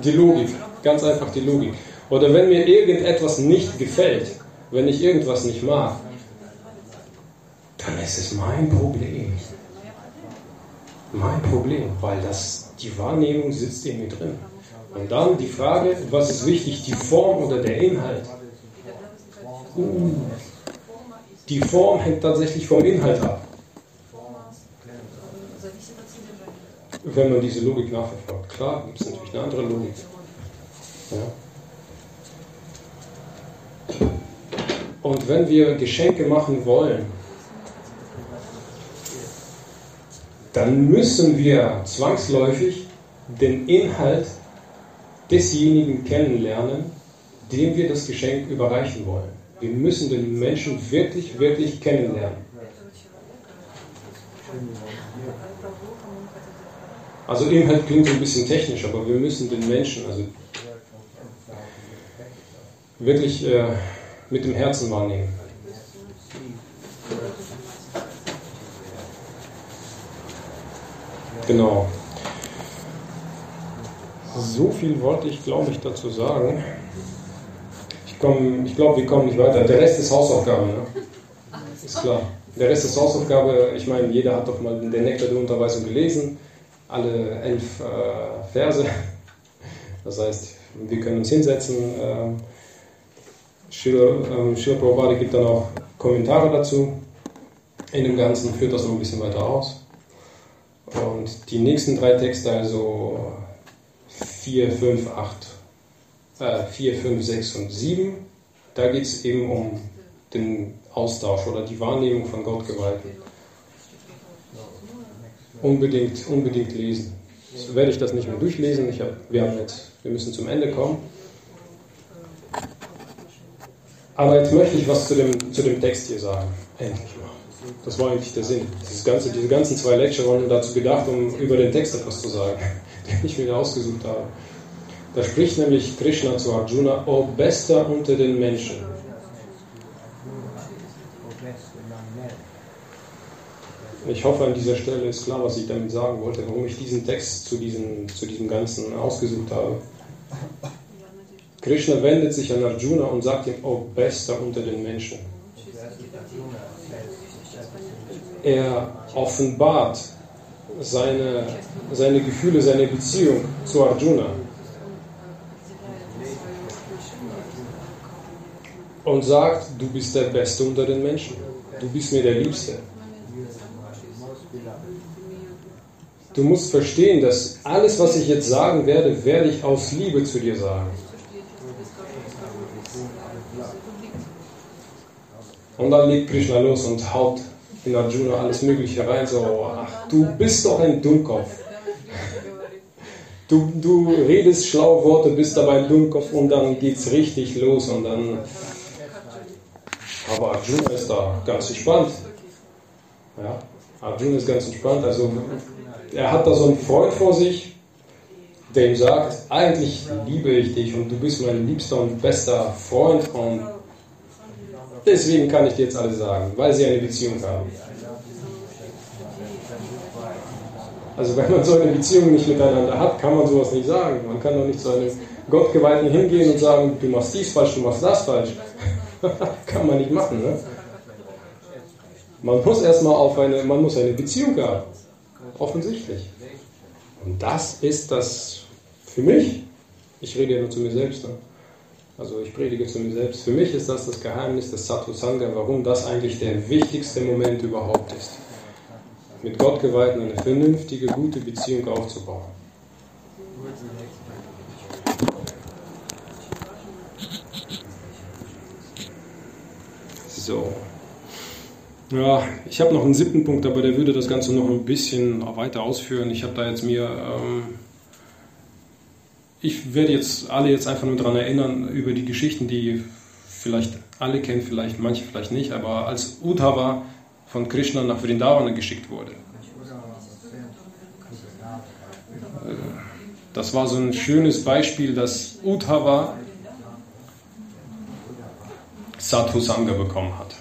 Die Logik, ganz einfach die Logik. Oder wenn mir irgendetwas nicht gefällt, wenn ich irgendwas nicht mag, dann ist es mein Problem. Mein Problem, weil das, die Wahrnehmung sitzt in mir drin. Und dann die Frage, was ist wichtig, die Form oder der Inhalt? Uh, die Form hängt tatsächlich vom Inhalt ab. Wenn man diese Logik nachverfolgt. Klar, gibt es natürlich eine andere Logik. Ja. Und wenn wir Geschenke machen wollen, dann müssen wir zwangsläufig den Inhalt desjenigen kennenlernen, dem wir das Geschenk überreichen wollen. Wir müssen den Menschen wirklich, wirklich kennenlernen. Also Inhalt klingt so ein bisschen technisch, aber wir müssen den Menschen also wirklich äh, mit dem Herzen wahrnehmen. Genau. So viel wollte ich, glaube ich, dazu sagen. Ich, ich glaube, wir kommen nicht weiter. Der Rest ist Hausaufgabe, ne? Ist klar. Der Rest ist Hausaufgabe. Ich meine, jeder hat doch mal den Nektar der Unterweisung gelesen. Alle elf äh, Verse. Das heißt, wir können uns hinsetzen. Ähm, Schiller, ähm, Prabhupada gibt dann auch Kommentare dazu. In dem Ganzen führt das noch ein bisschen weiter aus. Und die nächsten drei Texte, also 4, 5, 8, äh, 4, 5, 6 und 7, da geht es eben um den Austausch oder die Wahrnehmung von Gottgewalten. Unbedingt, unbedingt lesen. Jetzt werde ich das nicht mehr durchlesen. Ich hab, wir, haben jetzt, wir müssen zum Ende kommen. Aber jetzt möchte ich was zu dem, zu dem Text hier sagen. Endlich mal. Das war eigentlich der Sinn. Ganze, diese ganzen zwei Lecture waren dazu gedacht, um über den Text etwas zu sagen, den ich mir ausgesucht habe. Da spricht nämlich Krishna zu Arjuna, O Bester unter den Menschen. Ich hoffe, an dieser Stelle ist klar, was ich damit sagen wollte, warum ich diesen Text zu diesem, zu diesem Ganzen ausgesucht habe. Krishna wendet sich an Arjuna und sagt ihm, oh, Bester unter den Menschen. Er offenbart seine, seine Gefühle, seine Beziehung zu Arjuna. Und sagt, du bist der Beste unter den Menschen. Du bist mir der Liebste. Du musst verstehen, dass alles, was ich jetzt sagen werde, werde ich aus Liebe zu dir sagen. Und dann legt Krishna los und haut in Arjuna alles Mögliche rein, so, ach, du bist doch ein Dummkopf. Du, du redest schlaue Worte, bist dabei ein Dummkopf und dann geht's richtig los und dann. Aber Arjuna ist da ganz entspannt. Ja, Arjuna ist ganz entspannt. Also er hat da so einen Freund vor sich, der ihm sagt, eigentlich liebe ich dich und du bist mein liebster und bester Freund und deswegen kann ich dir jetzt alles sagen, weil sie eine Beziehung haben. Also wenn man so eine Beziehung nicht miteinander hat, kann man sowas nicht sagen. Man kann doch nicht zu einem Gottgeweihten hingehen und sagen, du machst dies falsch, du machst das falsch. kann man nicht machen. Ne? Man muss erstmal auf eine, man muss eine Beziehung haben. Offensichtlich. Und das ist das für mich, ich rede ja nur zu mir selbst, ne? Also ich predige zu mir selbst, für mich ist das das Geheimnis des Sattva Sangha, warum das eigentlich der wichtigste Moment überhaupt ist. Mit Gottgeweihten eine vernünftige, gute Beziehung aufzubauen. So. Ja, ich habe noch einen siebten Punkt, aber der würde das Ganze noch ein bisschen weiter ausführen. Ich habe da jetzt mir, ähm, ich werde jetzt alle jetzt einfach nur daran erinnern über die Geschichten, die vielleicht alle kennen, vielleicht manche vielleicht nicht, aber als Uddhava von Krishna nach Vrindavana geschickt wurde. Das war so ein schönes Beispiel, dass Uddhava Sadhu Sangha bekommen hat.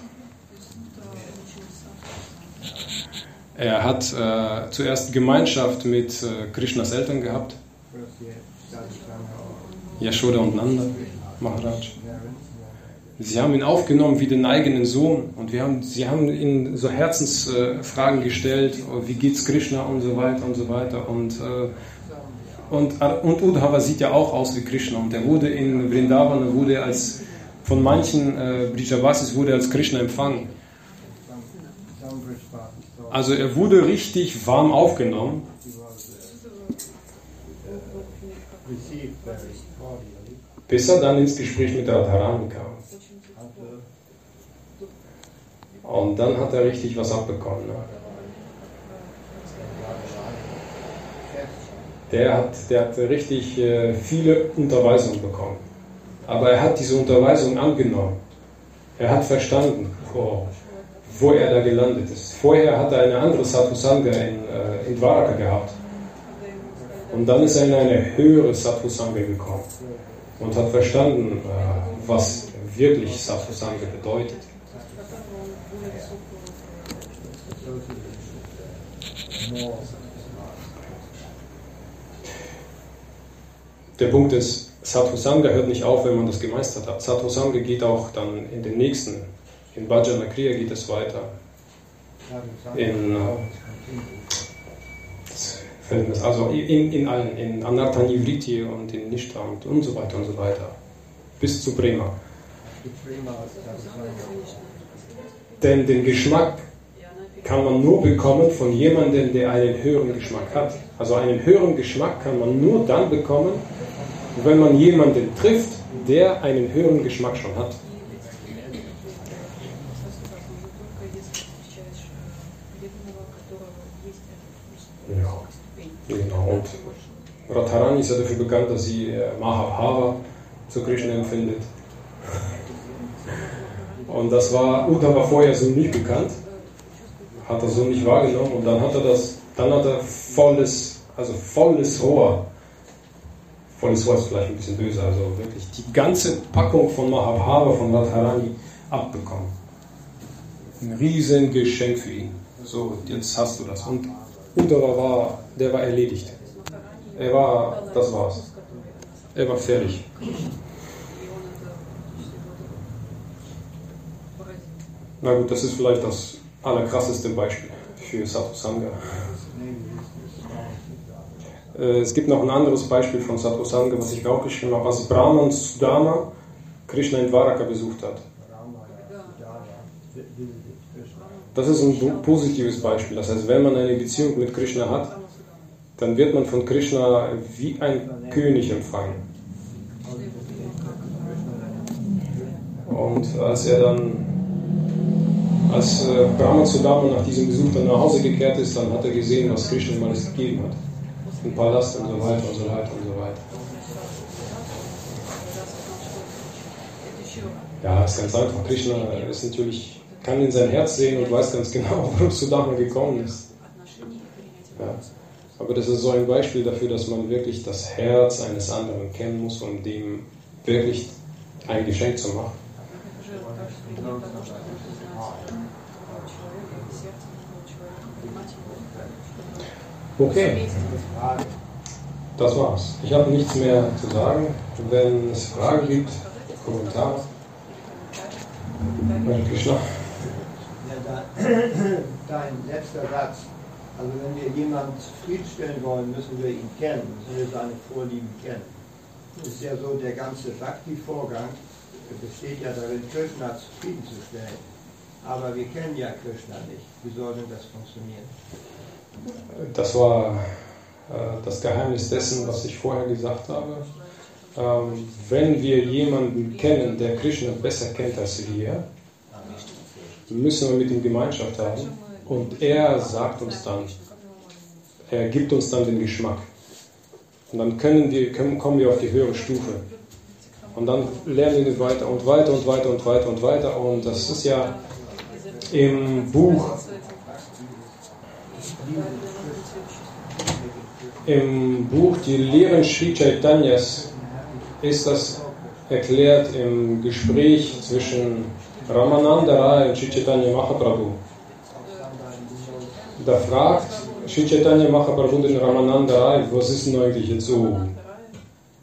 Er hat äh, zuerst Gemeinschaft mit äh, Krishnas Eltern gehabt, Yashoda und Nanda Maharaj. Sie haben ihn aufgenommen wie den eigenen Sohn und wir haben, sie haben ihm so Herzensfragen äh, gestellt, oh, wie geht's Krishna und so weiter und so weiter. Und, äh, und, und Uddhava sieht ja auch aus wie Krishna und er wurde in Vrindavan, wurde als von manchen äh, Brijavasis wurde als Krishna empfangen. Also er wurde richtig warm aufgenommen. Bis er dann ins Gespräch mit Radharani kam. Und dann hat er richtig was abbekommen. Ne? Der hat, der hat richtig äh, viele Unterweisungen bekommen. Aber er hat diese Unterweisung angenommen. Er hat verstanden. Oh, wo er da gelandet ist. Vorher hat er eine andere Sadhusanga in, äh, in Dwaraka gehabt. Und dann ist er in eine höhere Sadhusanga gekommen und hat verstanden, äh, was wirklich Sadhusanga bedeutet. Der Punkt ist, Sadhusanga hört nicht auf, wenn man das gemeistert hat. Sadhusanga geht auch dann in den nächsten in Bhajana Kriya geht es weiter. In, also in, in allen, in Anartha-Nivriti und in Nishta und, so weiter und so weiter. Bis zu Prema. Denn den Geschmack kann man nur bekommen von jemandem, der einen höheren Geschmack hat. Also einen höheren Geschmack kann man nur dann bekommen, wenn man jemanden trifft, der einen höheren Geschmack schon hat. Genau. Und Radharani ist ja dafür bekannt, dass sie äh, Mahabhava zu Krishna empfindet. Und das war, Uddha war vorher so nicht bekannt, hat er so nicht wahrgenommen und dann hat er das, dann hat er volles, also volles Rohr, volles Rohr ist vielleicht ein bisschen böse, also wirklich die ganze Packung von Mahabhava von Radharani abbekommen. Ein riesen Geschenk für ihn. So, jetzt hast du das. Und Uddhava war, der war erledigt. Er war, das war's. Er war fertig. Na gut, das ist vielleicht das allerkrasseste Beispiel für Sadhu Sangha. Äh, Es gibt noch ein anderes Beispiel von Sadhu Sangha, was ich mir auch geschrieben habe, als Brahman Sudama Krishna in Dwaraka besucht hat. Das ist ein po- positives Beispiel. Das heißt, wenn man eine Beziehung mit Krishna hat, dann wird man von Krishna wie ein König empfangen. Und als er dann, als äh, Brahma Sudama nach diesem Besuch dann nach Hause gekehrt ist, dann hat er gesehen, was Krishna ihm alles gegeben hat. Ein Palast und so weiter und so weiter und so weiter. Ja, ist ganz einfach. Krishna ist natürlich, kann in sein Herz sehen und weiß ganz genau, warum Sudama gekommen ist. Ja. Aber das ist so ein Beispiel dafür, dass man wirklich das Herz eines anderen kennen muss, um dem wirklich ein Geschenk zu machen. Okay, das war's. Ich habe nichts mehr zu sagen. Wenn es Fragen gibt, Kommentare. Hare Krishna. Ja, dein letzter Satz. Also wenn wir jemanden zufriedenstellen wollen, müssen wir ihn kennen, müssen wir seine Vorlieben kennen. Es ist ja so, der ganze Bhakti-Vorgang besteht ja darin, Krishna zufriedenzustellen. Aber wir kennen ja Krishna nicht. Wie soll denn das funktionieren? Das war äh, das Geheimnis dessen, was ich vorher gesagt habe. Ähm, wenn wir jemanden kennen, der Krishna besser kennt als wir, müssen wir mit ihm Gemeinschaft haben und er sagt uns dann, er gibt uns dann den Geschmack. Und dann können wir, können, kommen wir auf die höhere Stufe. Und dann lernen wir weiter und weiter und weiter und weiter und weiter. Und das ist ja im Buch Im Buch Die Lehren Sri Chaitanyas ist das erklärt im Gespräch zwischen Ramananda Rai und Sri Chaitanya Mahaprabhu. Da fragt Sri Chaitanya Mahaprabhu den Ramananda Rai, was ist denn eigentlich jetzt so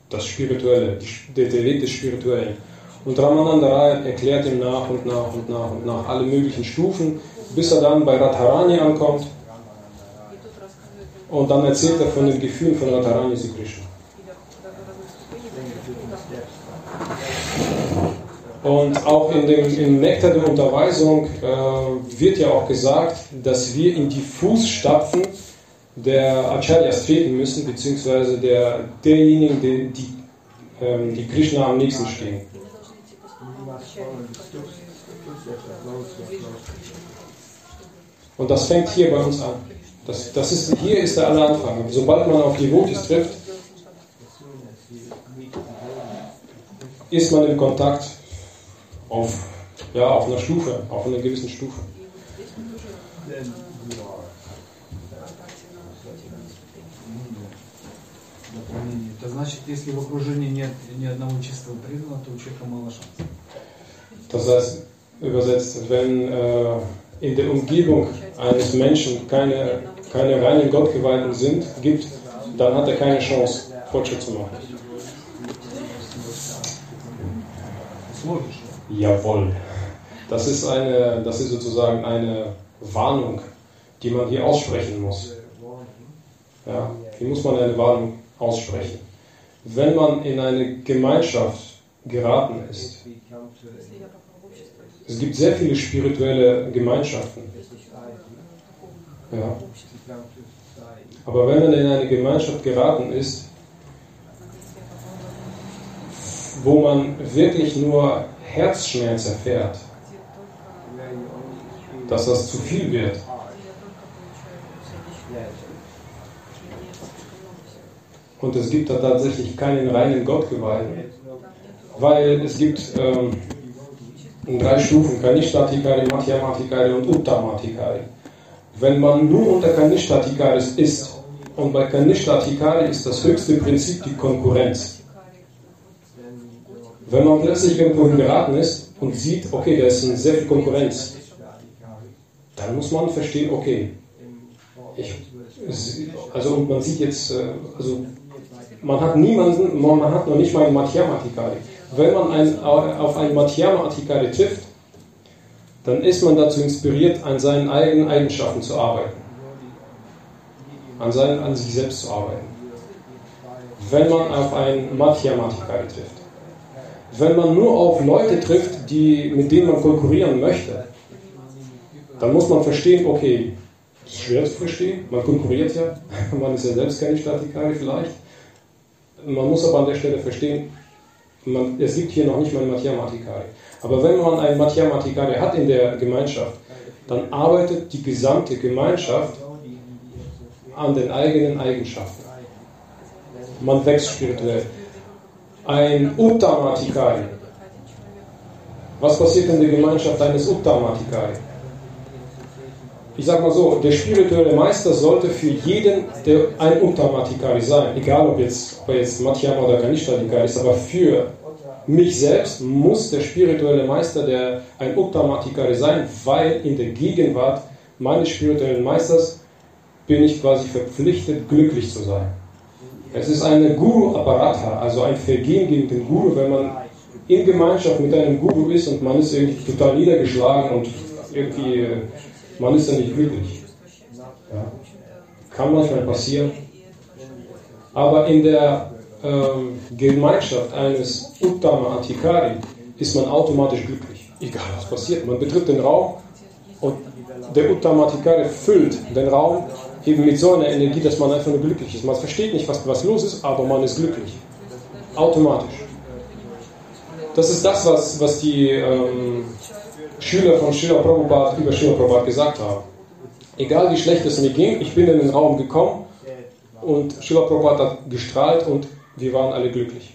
das Spirituelle, der, der Weg des Spirituellen? Und Ramananda Rai erklärt ihm nach und nach und nach und nach alle möglichen Stufen, bis er dann bei Radharani ankommt und dann erzählt er von den Gefühlen von Radharani zu Krishna. Und auch in dem, im Nektar der Unterweisung äh, wird ja auch gesagt, dass wir in die Fußstapfen der Acharyas treten müssen, beziehungsweise der, derjenigen, die, die, ähm, die Krishna am nächsten stehen. Und das fängt hier bei uns an. Das, das ist, hier ist der Anfang. Sobald man auf Devotis trifft, ist man in Kontakt auf, ja, auf einer Stufe, auf einer gewissen Stufe. Дополнение. Это значит, если в окружении нет ни одного чистого преданного, то у человека мало шансов. Das heißt, übersetzt, wenn äh, in der Umgebung eines Menschen keine, keine reinen Gottgeweihten sind, gibt, dann hat er keine Chance, Fortschritt zu machen. Das ist logisch. Jawohl. Das ist, eine, das ist sozusagen eine Warnung, die man hier aussprechen muss. Ja, hier muss man eine Warnung aussprechen. Wenn man in eine Gemeinschaft geraten ist, es gibt sehr viele spirituelle Gemeinschaften. Ja. Aber wenn man in eine Gemeinschaft geraten ist, wo man wirklich nur Herzschmerz erfährt, dass das zu viel wird, und es gibt da tatsächlich keinen reinen Gottgeweihten, weil es gibt ähm, drei Stufen, Kanishtatikari, Madhyamatikari und Uttamatikari. Wenn man nur unter Kanishtatikaris ist, und bei Kanishtatikari ist das höchste Prinzip die Konkurrenz. Wenn man plötzlich irgendwo geraten ist und sieht, okay, da ist sehr viel Konkurrenz, dann muss man verstehen, okay, ich, also man sieht jetzt, äh, also man hat niemanden, man hat noch nicht mal einen Madhyamatikari. Wenn man ein, auf einen Madhyamatikari trifft, dann ist man dazu inspiriert, an seinen eigenen Eigenschaften zu arbeiten. An, seinen, an sich selbst zu arbeiten. Wenn man auf einen Madhyamatikari trifft. Wenn man nur auf Leute trifft, die, mit denen man konkurrieren möchte, dann muss man verstehen, okay, das ist schwer zu verstehen, man konkurriert ja, man ist ja selbst keine Statikari vielleicht. Man muss aber an der Stelle verstehen, man, es gibt hier noch nicht mal ein Mathematikari. Aber wenn man einen Mathematikari hat in der Gemeinschaft, dann arbeitet die gesamte Gemeinschaft an den eigenen Eigenschaften. Man wächst spirituell. Ein Uttamatikari. Was passiert in der Gemeinschaft eines Uttamatikari? Ich sage mal so, der spirituelle Meister sollte für jeden der ein Uttamatikari sein. Egal, ob jetzt, ob jetzt Madhyama oder Kanishtatikari ist, aber für mich selbst muss der spirituelle Meister der ein Uttamatikari sein, weil in der Gegenwart meines spirituellen Meisters bin ich quasi verpflichtet, glücklich zu sein. Es ist eine Guru-Apparata, also ein Vergehen gegen den Guru, wenn man in Gemeinschaft mit einem Guru ist und man ist irgendwie total niedergeschlagen und irgendwie, man ist ja nicht glücklich. Ja. Kann manchmal passieren. Aber in der ähm, Gemeinschaft eines Uttama Atikari ist man automatisch glücklich. Egal was passiert. Man betritt den Raum und der Uttama Atikari füllt den Raum eben mit so einer Energie, dass man einfach nur glücklich ist. Man versteht nicht, was, was los ist, aber man ist glücklich. Automatisch. Das ist das, was, was die ähm, Schüler von Schüler Prabhupada über Schüler Prabhupada gesagt haben. Egal wie schlecht es mir ging, ich bin in den Raum gekommen und Schüler Prabhupada hat gestrahlt und wir waren alle glücklich.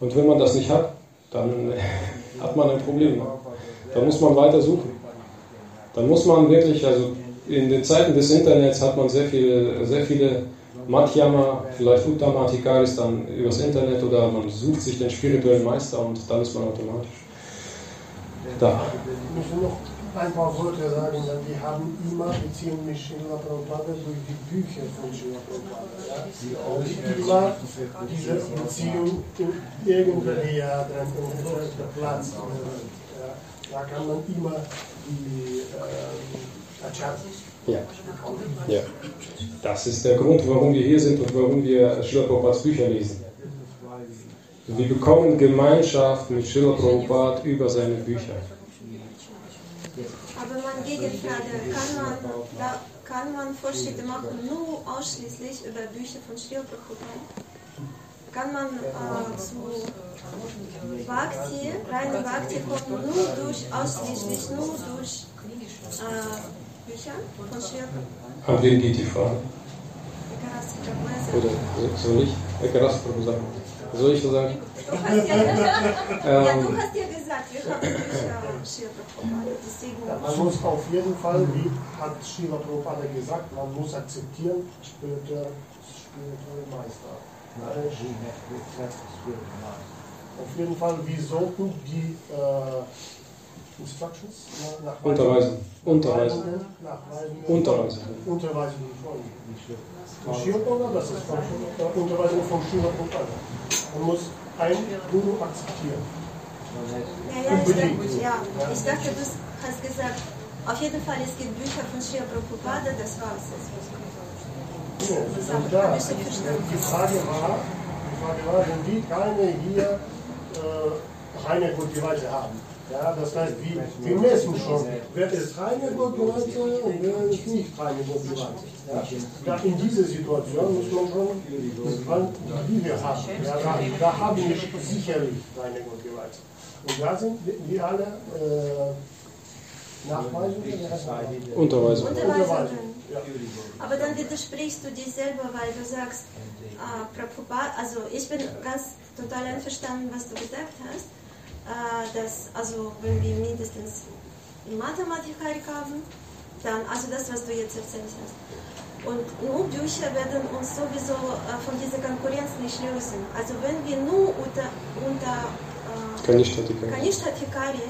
Und wenn man das nicht hat, dann hat man ein Problem. Dann muss man weiter suchen. Dann muss man wirklich, also in den Zeiten des Internets hat man sehr viele, sehr viele Madhyama, vielleicht Uttamaticaris dann übers Internet oder man sucht sich den spirituellen Meister und dann ist man automatisch da. Ich möchte noch ein paar Worte sagen, denn wir haben immer Beziehung mit Srila Prabhupada durch die Bücher von Srila Prabhupada. Ja? Und immer diese Beziehung in irgendeiner Theater, in Platz. Ja? Da kann man immer die äh, Achat ja. ja. Das ist der Grund, warum wir hier sind und warum wir Srila Prabhupads Bücher lesen. Wir bekommen Gemeinschaft mit Srila Prabhupada über seine Bücher. Aber meine Gegenfrage, kann man, da, kann man Fortschritte machen nur ausschließlich über Bücher von Srila Prabhupada? Kann man äh, zu Bhakti, reine Bhakti kommen nur durch, ausschließlich nur durch äh, An wen geht die Frage? Oder soll ich? Soll ich so sagen? Du hast ja, ja, du hast ja gesagt, wir haben Bücher Srila Prabhupada, deswegen... Man muss auf jeden Fall, wie hat Srila Prabhupada gesagt, man muss akzeptieren, spirituelle, spirituelle Meister. Auf jeden Fall, wir sollten die äh, Instructions nach Unterweisen. Unterweisen. Unterweisen. Unterweisen. Von Prabhupada, das ist von, äh, Unterweisung von Srila Prabhupada. Man muss ein Guru akzeptieren. Ja, ja, ich dachte, ja, ich dachte, du hast gesagt, auf jeden Fall, es gibt Bücher von Srila Prabhupada, das war's. Ja, das ist da. Die Frage war, die Frage war, wenn wir keine hier äh, reine Gutgeweihte haben. Ja, das heißt, wir, wir messen schon, wer ist reine Gutgeweihte und wer ist nicht reine Gutgeweihte. Ja? Da in dieser Situation muss man schon, die wir haben, ja, da, da haben wir sicherlich reine Gutgeweihte. Und da sind wir alle äh, Nachweisen. Unterweisung. Unterweisungen. Ja. Aber dann widersprichst du dir selber, weil du sagst, äh, Prabhupada, also ich bin ganz total einverstanden, was du gesagt hast, dass, also wenn wir mindestens Mathematik haben, dann, also das, was du jetzt erzählt hast. Und nur Bücher werden uns sowieso äh, von dieser Konkurrenz nicht lösen. Also wenn wir nur unter, unter äh, Kanishtatika. Kanishta Hikari,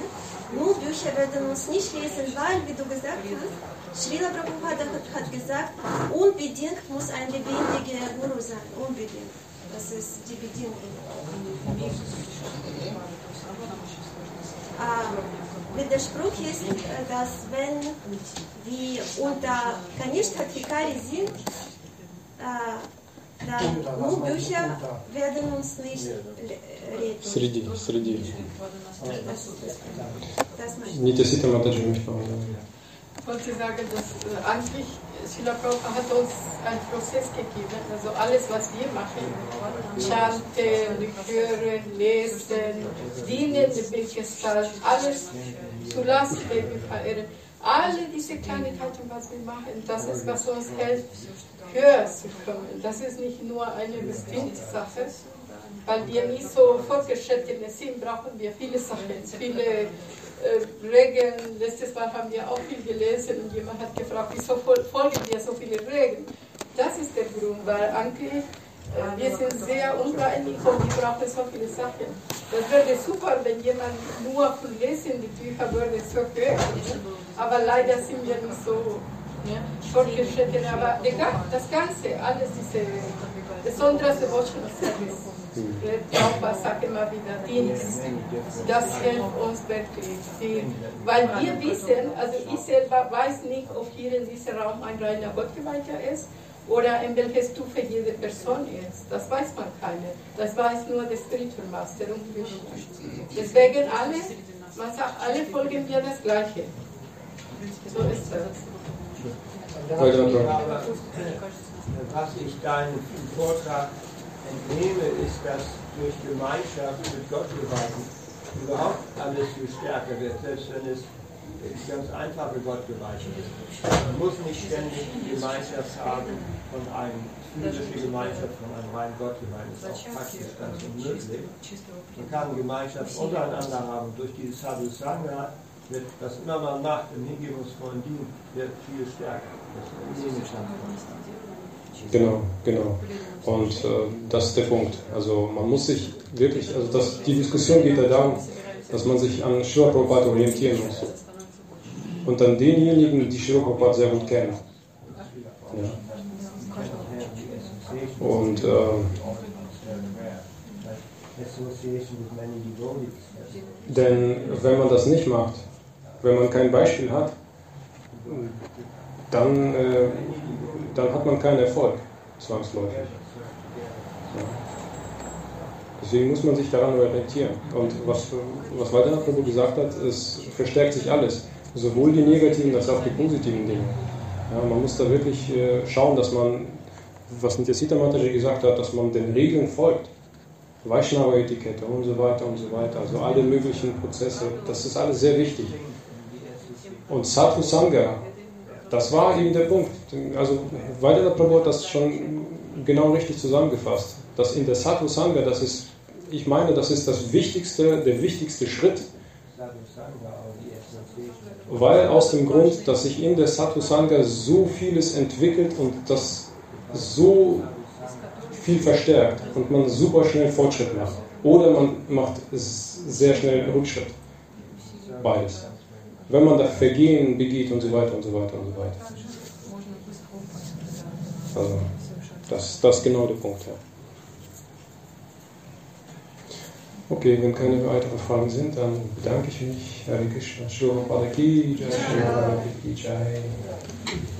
nur Bücher werden uns nicht lesen, weil, wie du gesagt hast, Srila Prabhupada hat, hat gesagt, unbedingt muss ein lebendiger Guru sein, unbedingt. Das ist die Bedingung. Mit der Spruch ist, dass wenn die unter Kanistratvikari sind, dann nur Bücher werden uns nicht retten. Среди, среди. Das, das, das, das Нитасита Матаджи Мишпава, да. Wollte sagen, dass äh, eigentlich Srila Prabhupada hat uns einen Prozess gegeben. Also alles, was wir machen, chanten, hören, lesen, dienen der Bildgestalt, alles zu verehren. Alle diese Kleinigkeiten, was wir machen, das ist, was uns hilft, höher zu kommen. Das ist nicht nur eine bestimmte Sache, weil wir nicht so fortgeschrittene sind, brauchen wir viele Sachen, viele Regeln. Letztes Mal haben wir auch viel gelesen und jemand hat gefragt, wieso fol- folgen wir so viele Regeln? Das ist der Grund, weil eigentlich äh, wir sind sehr unreinig und wir brauchen so viele Sachen. Das wäre super, wenn jemand nur von Lesen die Bücher würde so hören. Aber leider sind wir nicht so ne, fortgeschritten. Aber das Ganze, alles diese besonders Devotional Service, äh, Prabhupada sagt immer wieder, Dienst, das hilft uns wirklich viel. Weil wir wissen, also ich selber weiß nicht, ob hier in diesem Raum ein reiner Gottgeweihter ist oder in welcher Stufe jede Person ist. Das weiß man keine. Das weiß nur der Spiritual Master und Krishna. Deswegen alle, man sagt, alle folgen wir das Gleiche. So ist das. Was ich deinem Vortrag entnehme, ist, dass durch Gemeinschaft mit Gott geweihten überhaupt alles viel stärker wird, selbst wenn es ganz einfache Gottgeweihte ist. Man muss nicht ständig Gemeinschaft haben von einem physische Gemeinschaft von einem reinen Gottgeweihten. Das ist auch praktisch ganz unmöglich. Man kann Gemeinschaft untereinander haben. Durch dieses Sadhu Sangha wird, was immer man macht im hingebungsvollen Dienst, wird viel stärker. Das von. Genau, genau. Und äh, das ist der Punkt. Also man muss sich wirklich, also das, die Diskussion geht ja darum, dass man sich an Prabhupada orientieren muss. Und an denjenigen, die Prabhupada sehr gut kennen. Ja. Und äh. Denn wenn man das nicht macht, wenn man kein Beispiel hat, dann, äh, dann hat man keinen Erfolg, zwangsläufig. Ja. Deswegen muss man sich daran orientieren. Und was, was Valdemar Prabhu gesagt hat, es verstärkt sich alles. Sowohl die negativen als auch die positiven Dinge. Ja, man muss da wirklich äh, schauen, dass man, was Nityasita Mataji gesagt hat, dass man den Regeln folgt. Vaishnava-Etikette und so weiter und so weiter. Also alle möglichen Prozesse, das ist alles sehr wichtig. Und Sadhu Sangha, das war eben der Punkt. Also Vajrayana Prabhu hat das schon genau richtig zusammengefasst. Dass in der Sadhu Sangha, das ist, ich meine, das ist das wichtigste, der wichtigste Schritt, weil aus dem Grund, dass sich in der Sadhu Sangha so vieles entwickelt und das so viel verstärkt und man super schnell Fortschritt macht. Oder man macht sehr schnell Rückschritt. Beides. Wenn man da Vergehen begeht und so weiter und so weiter und so weiter. Also, das, das ist genau der Punkt, ja. Okay, wenn keine weiteren Fragen sind, dann bedanke ich mich. Hare Krishna, Shri Prabhupada Ki Jai, Shri Prabhupada Ki Jai.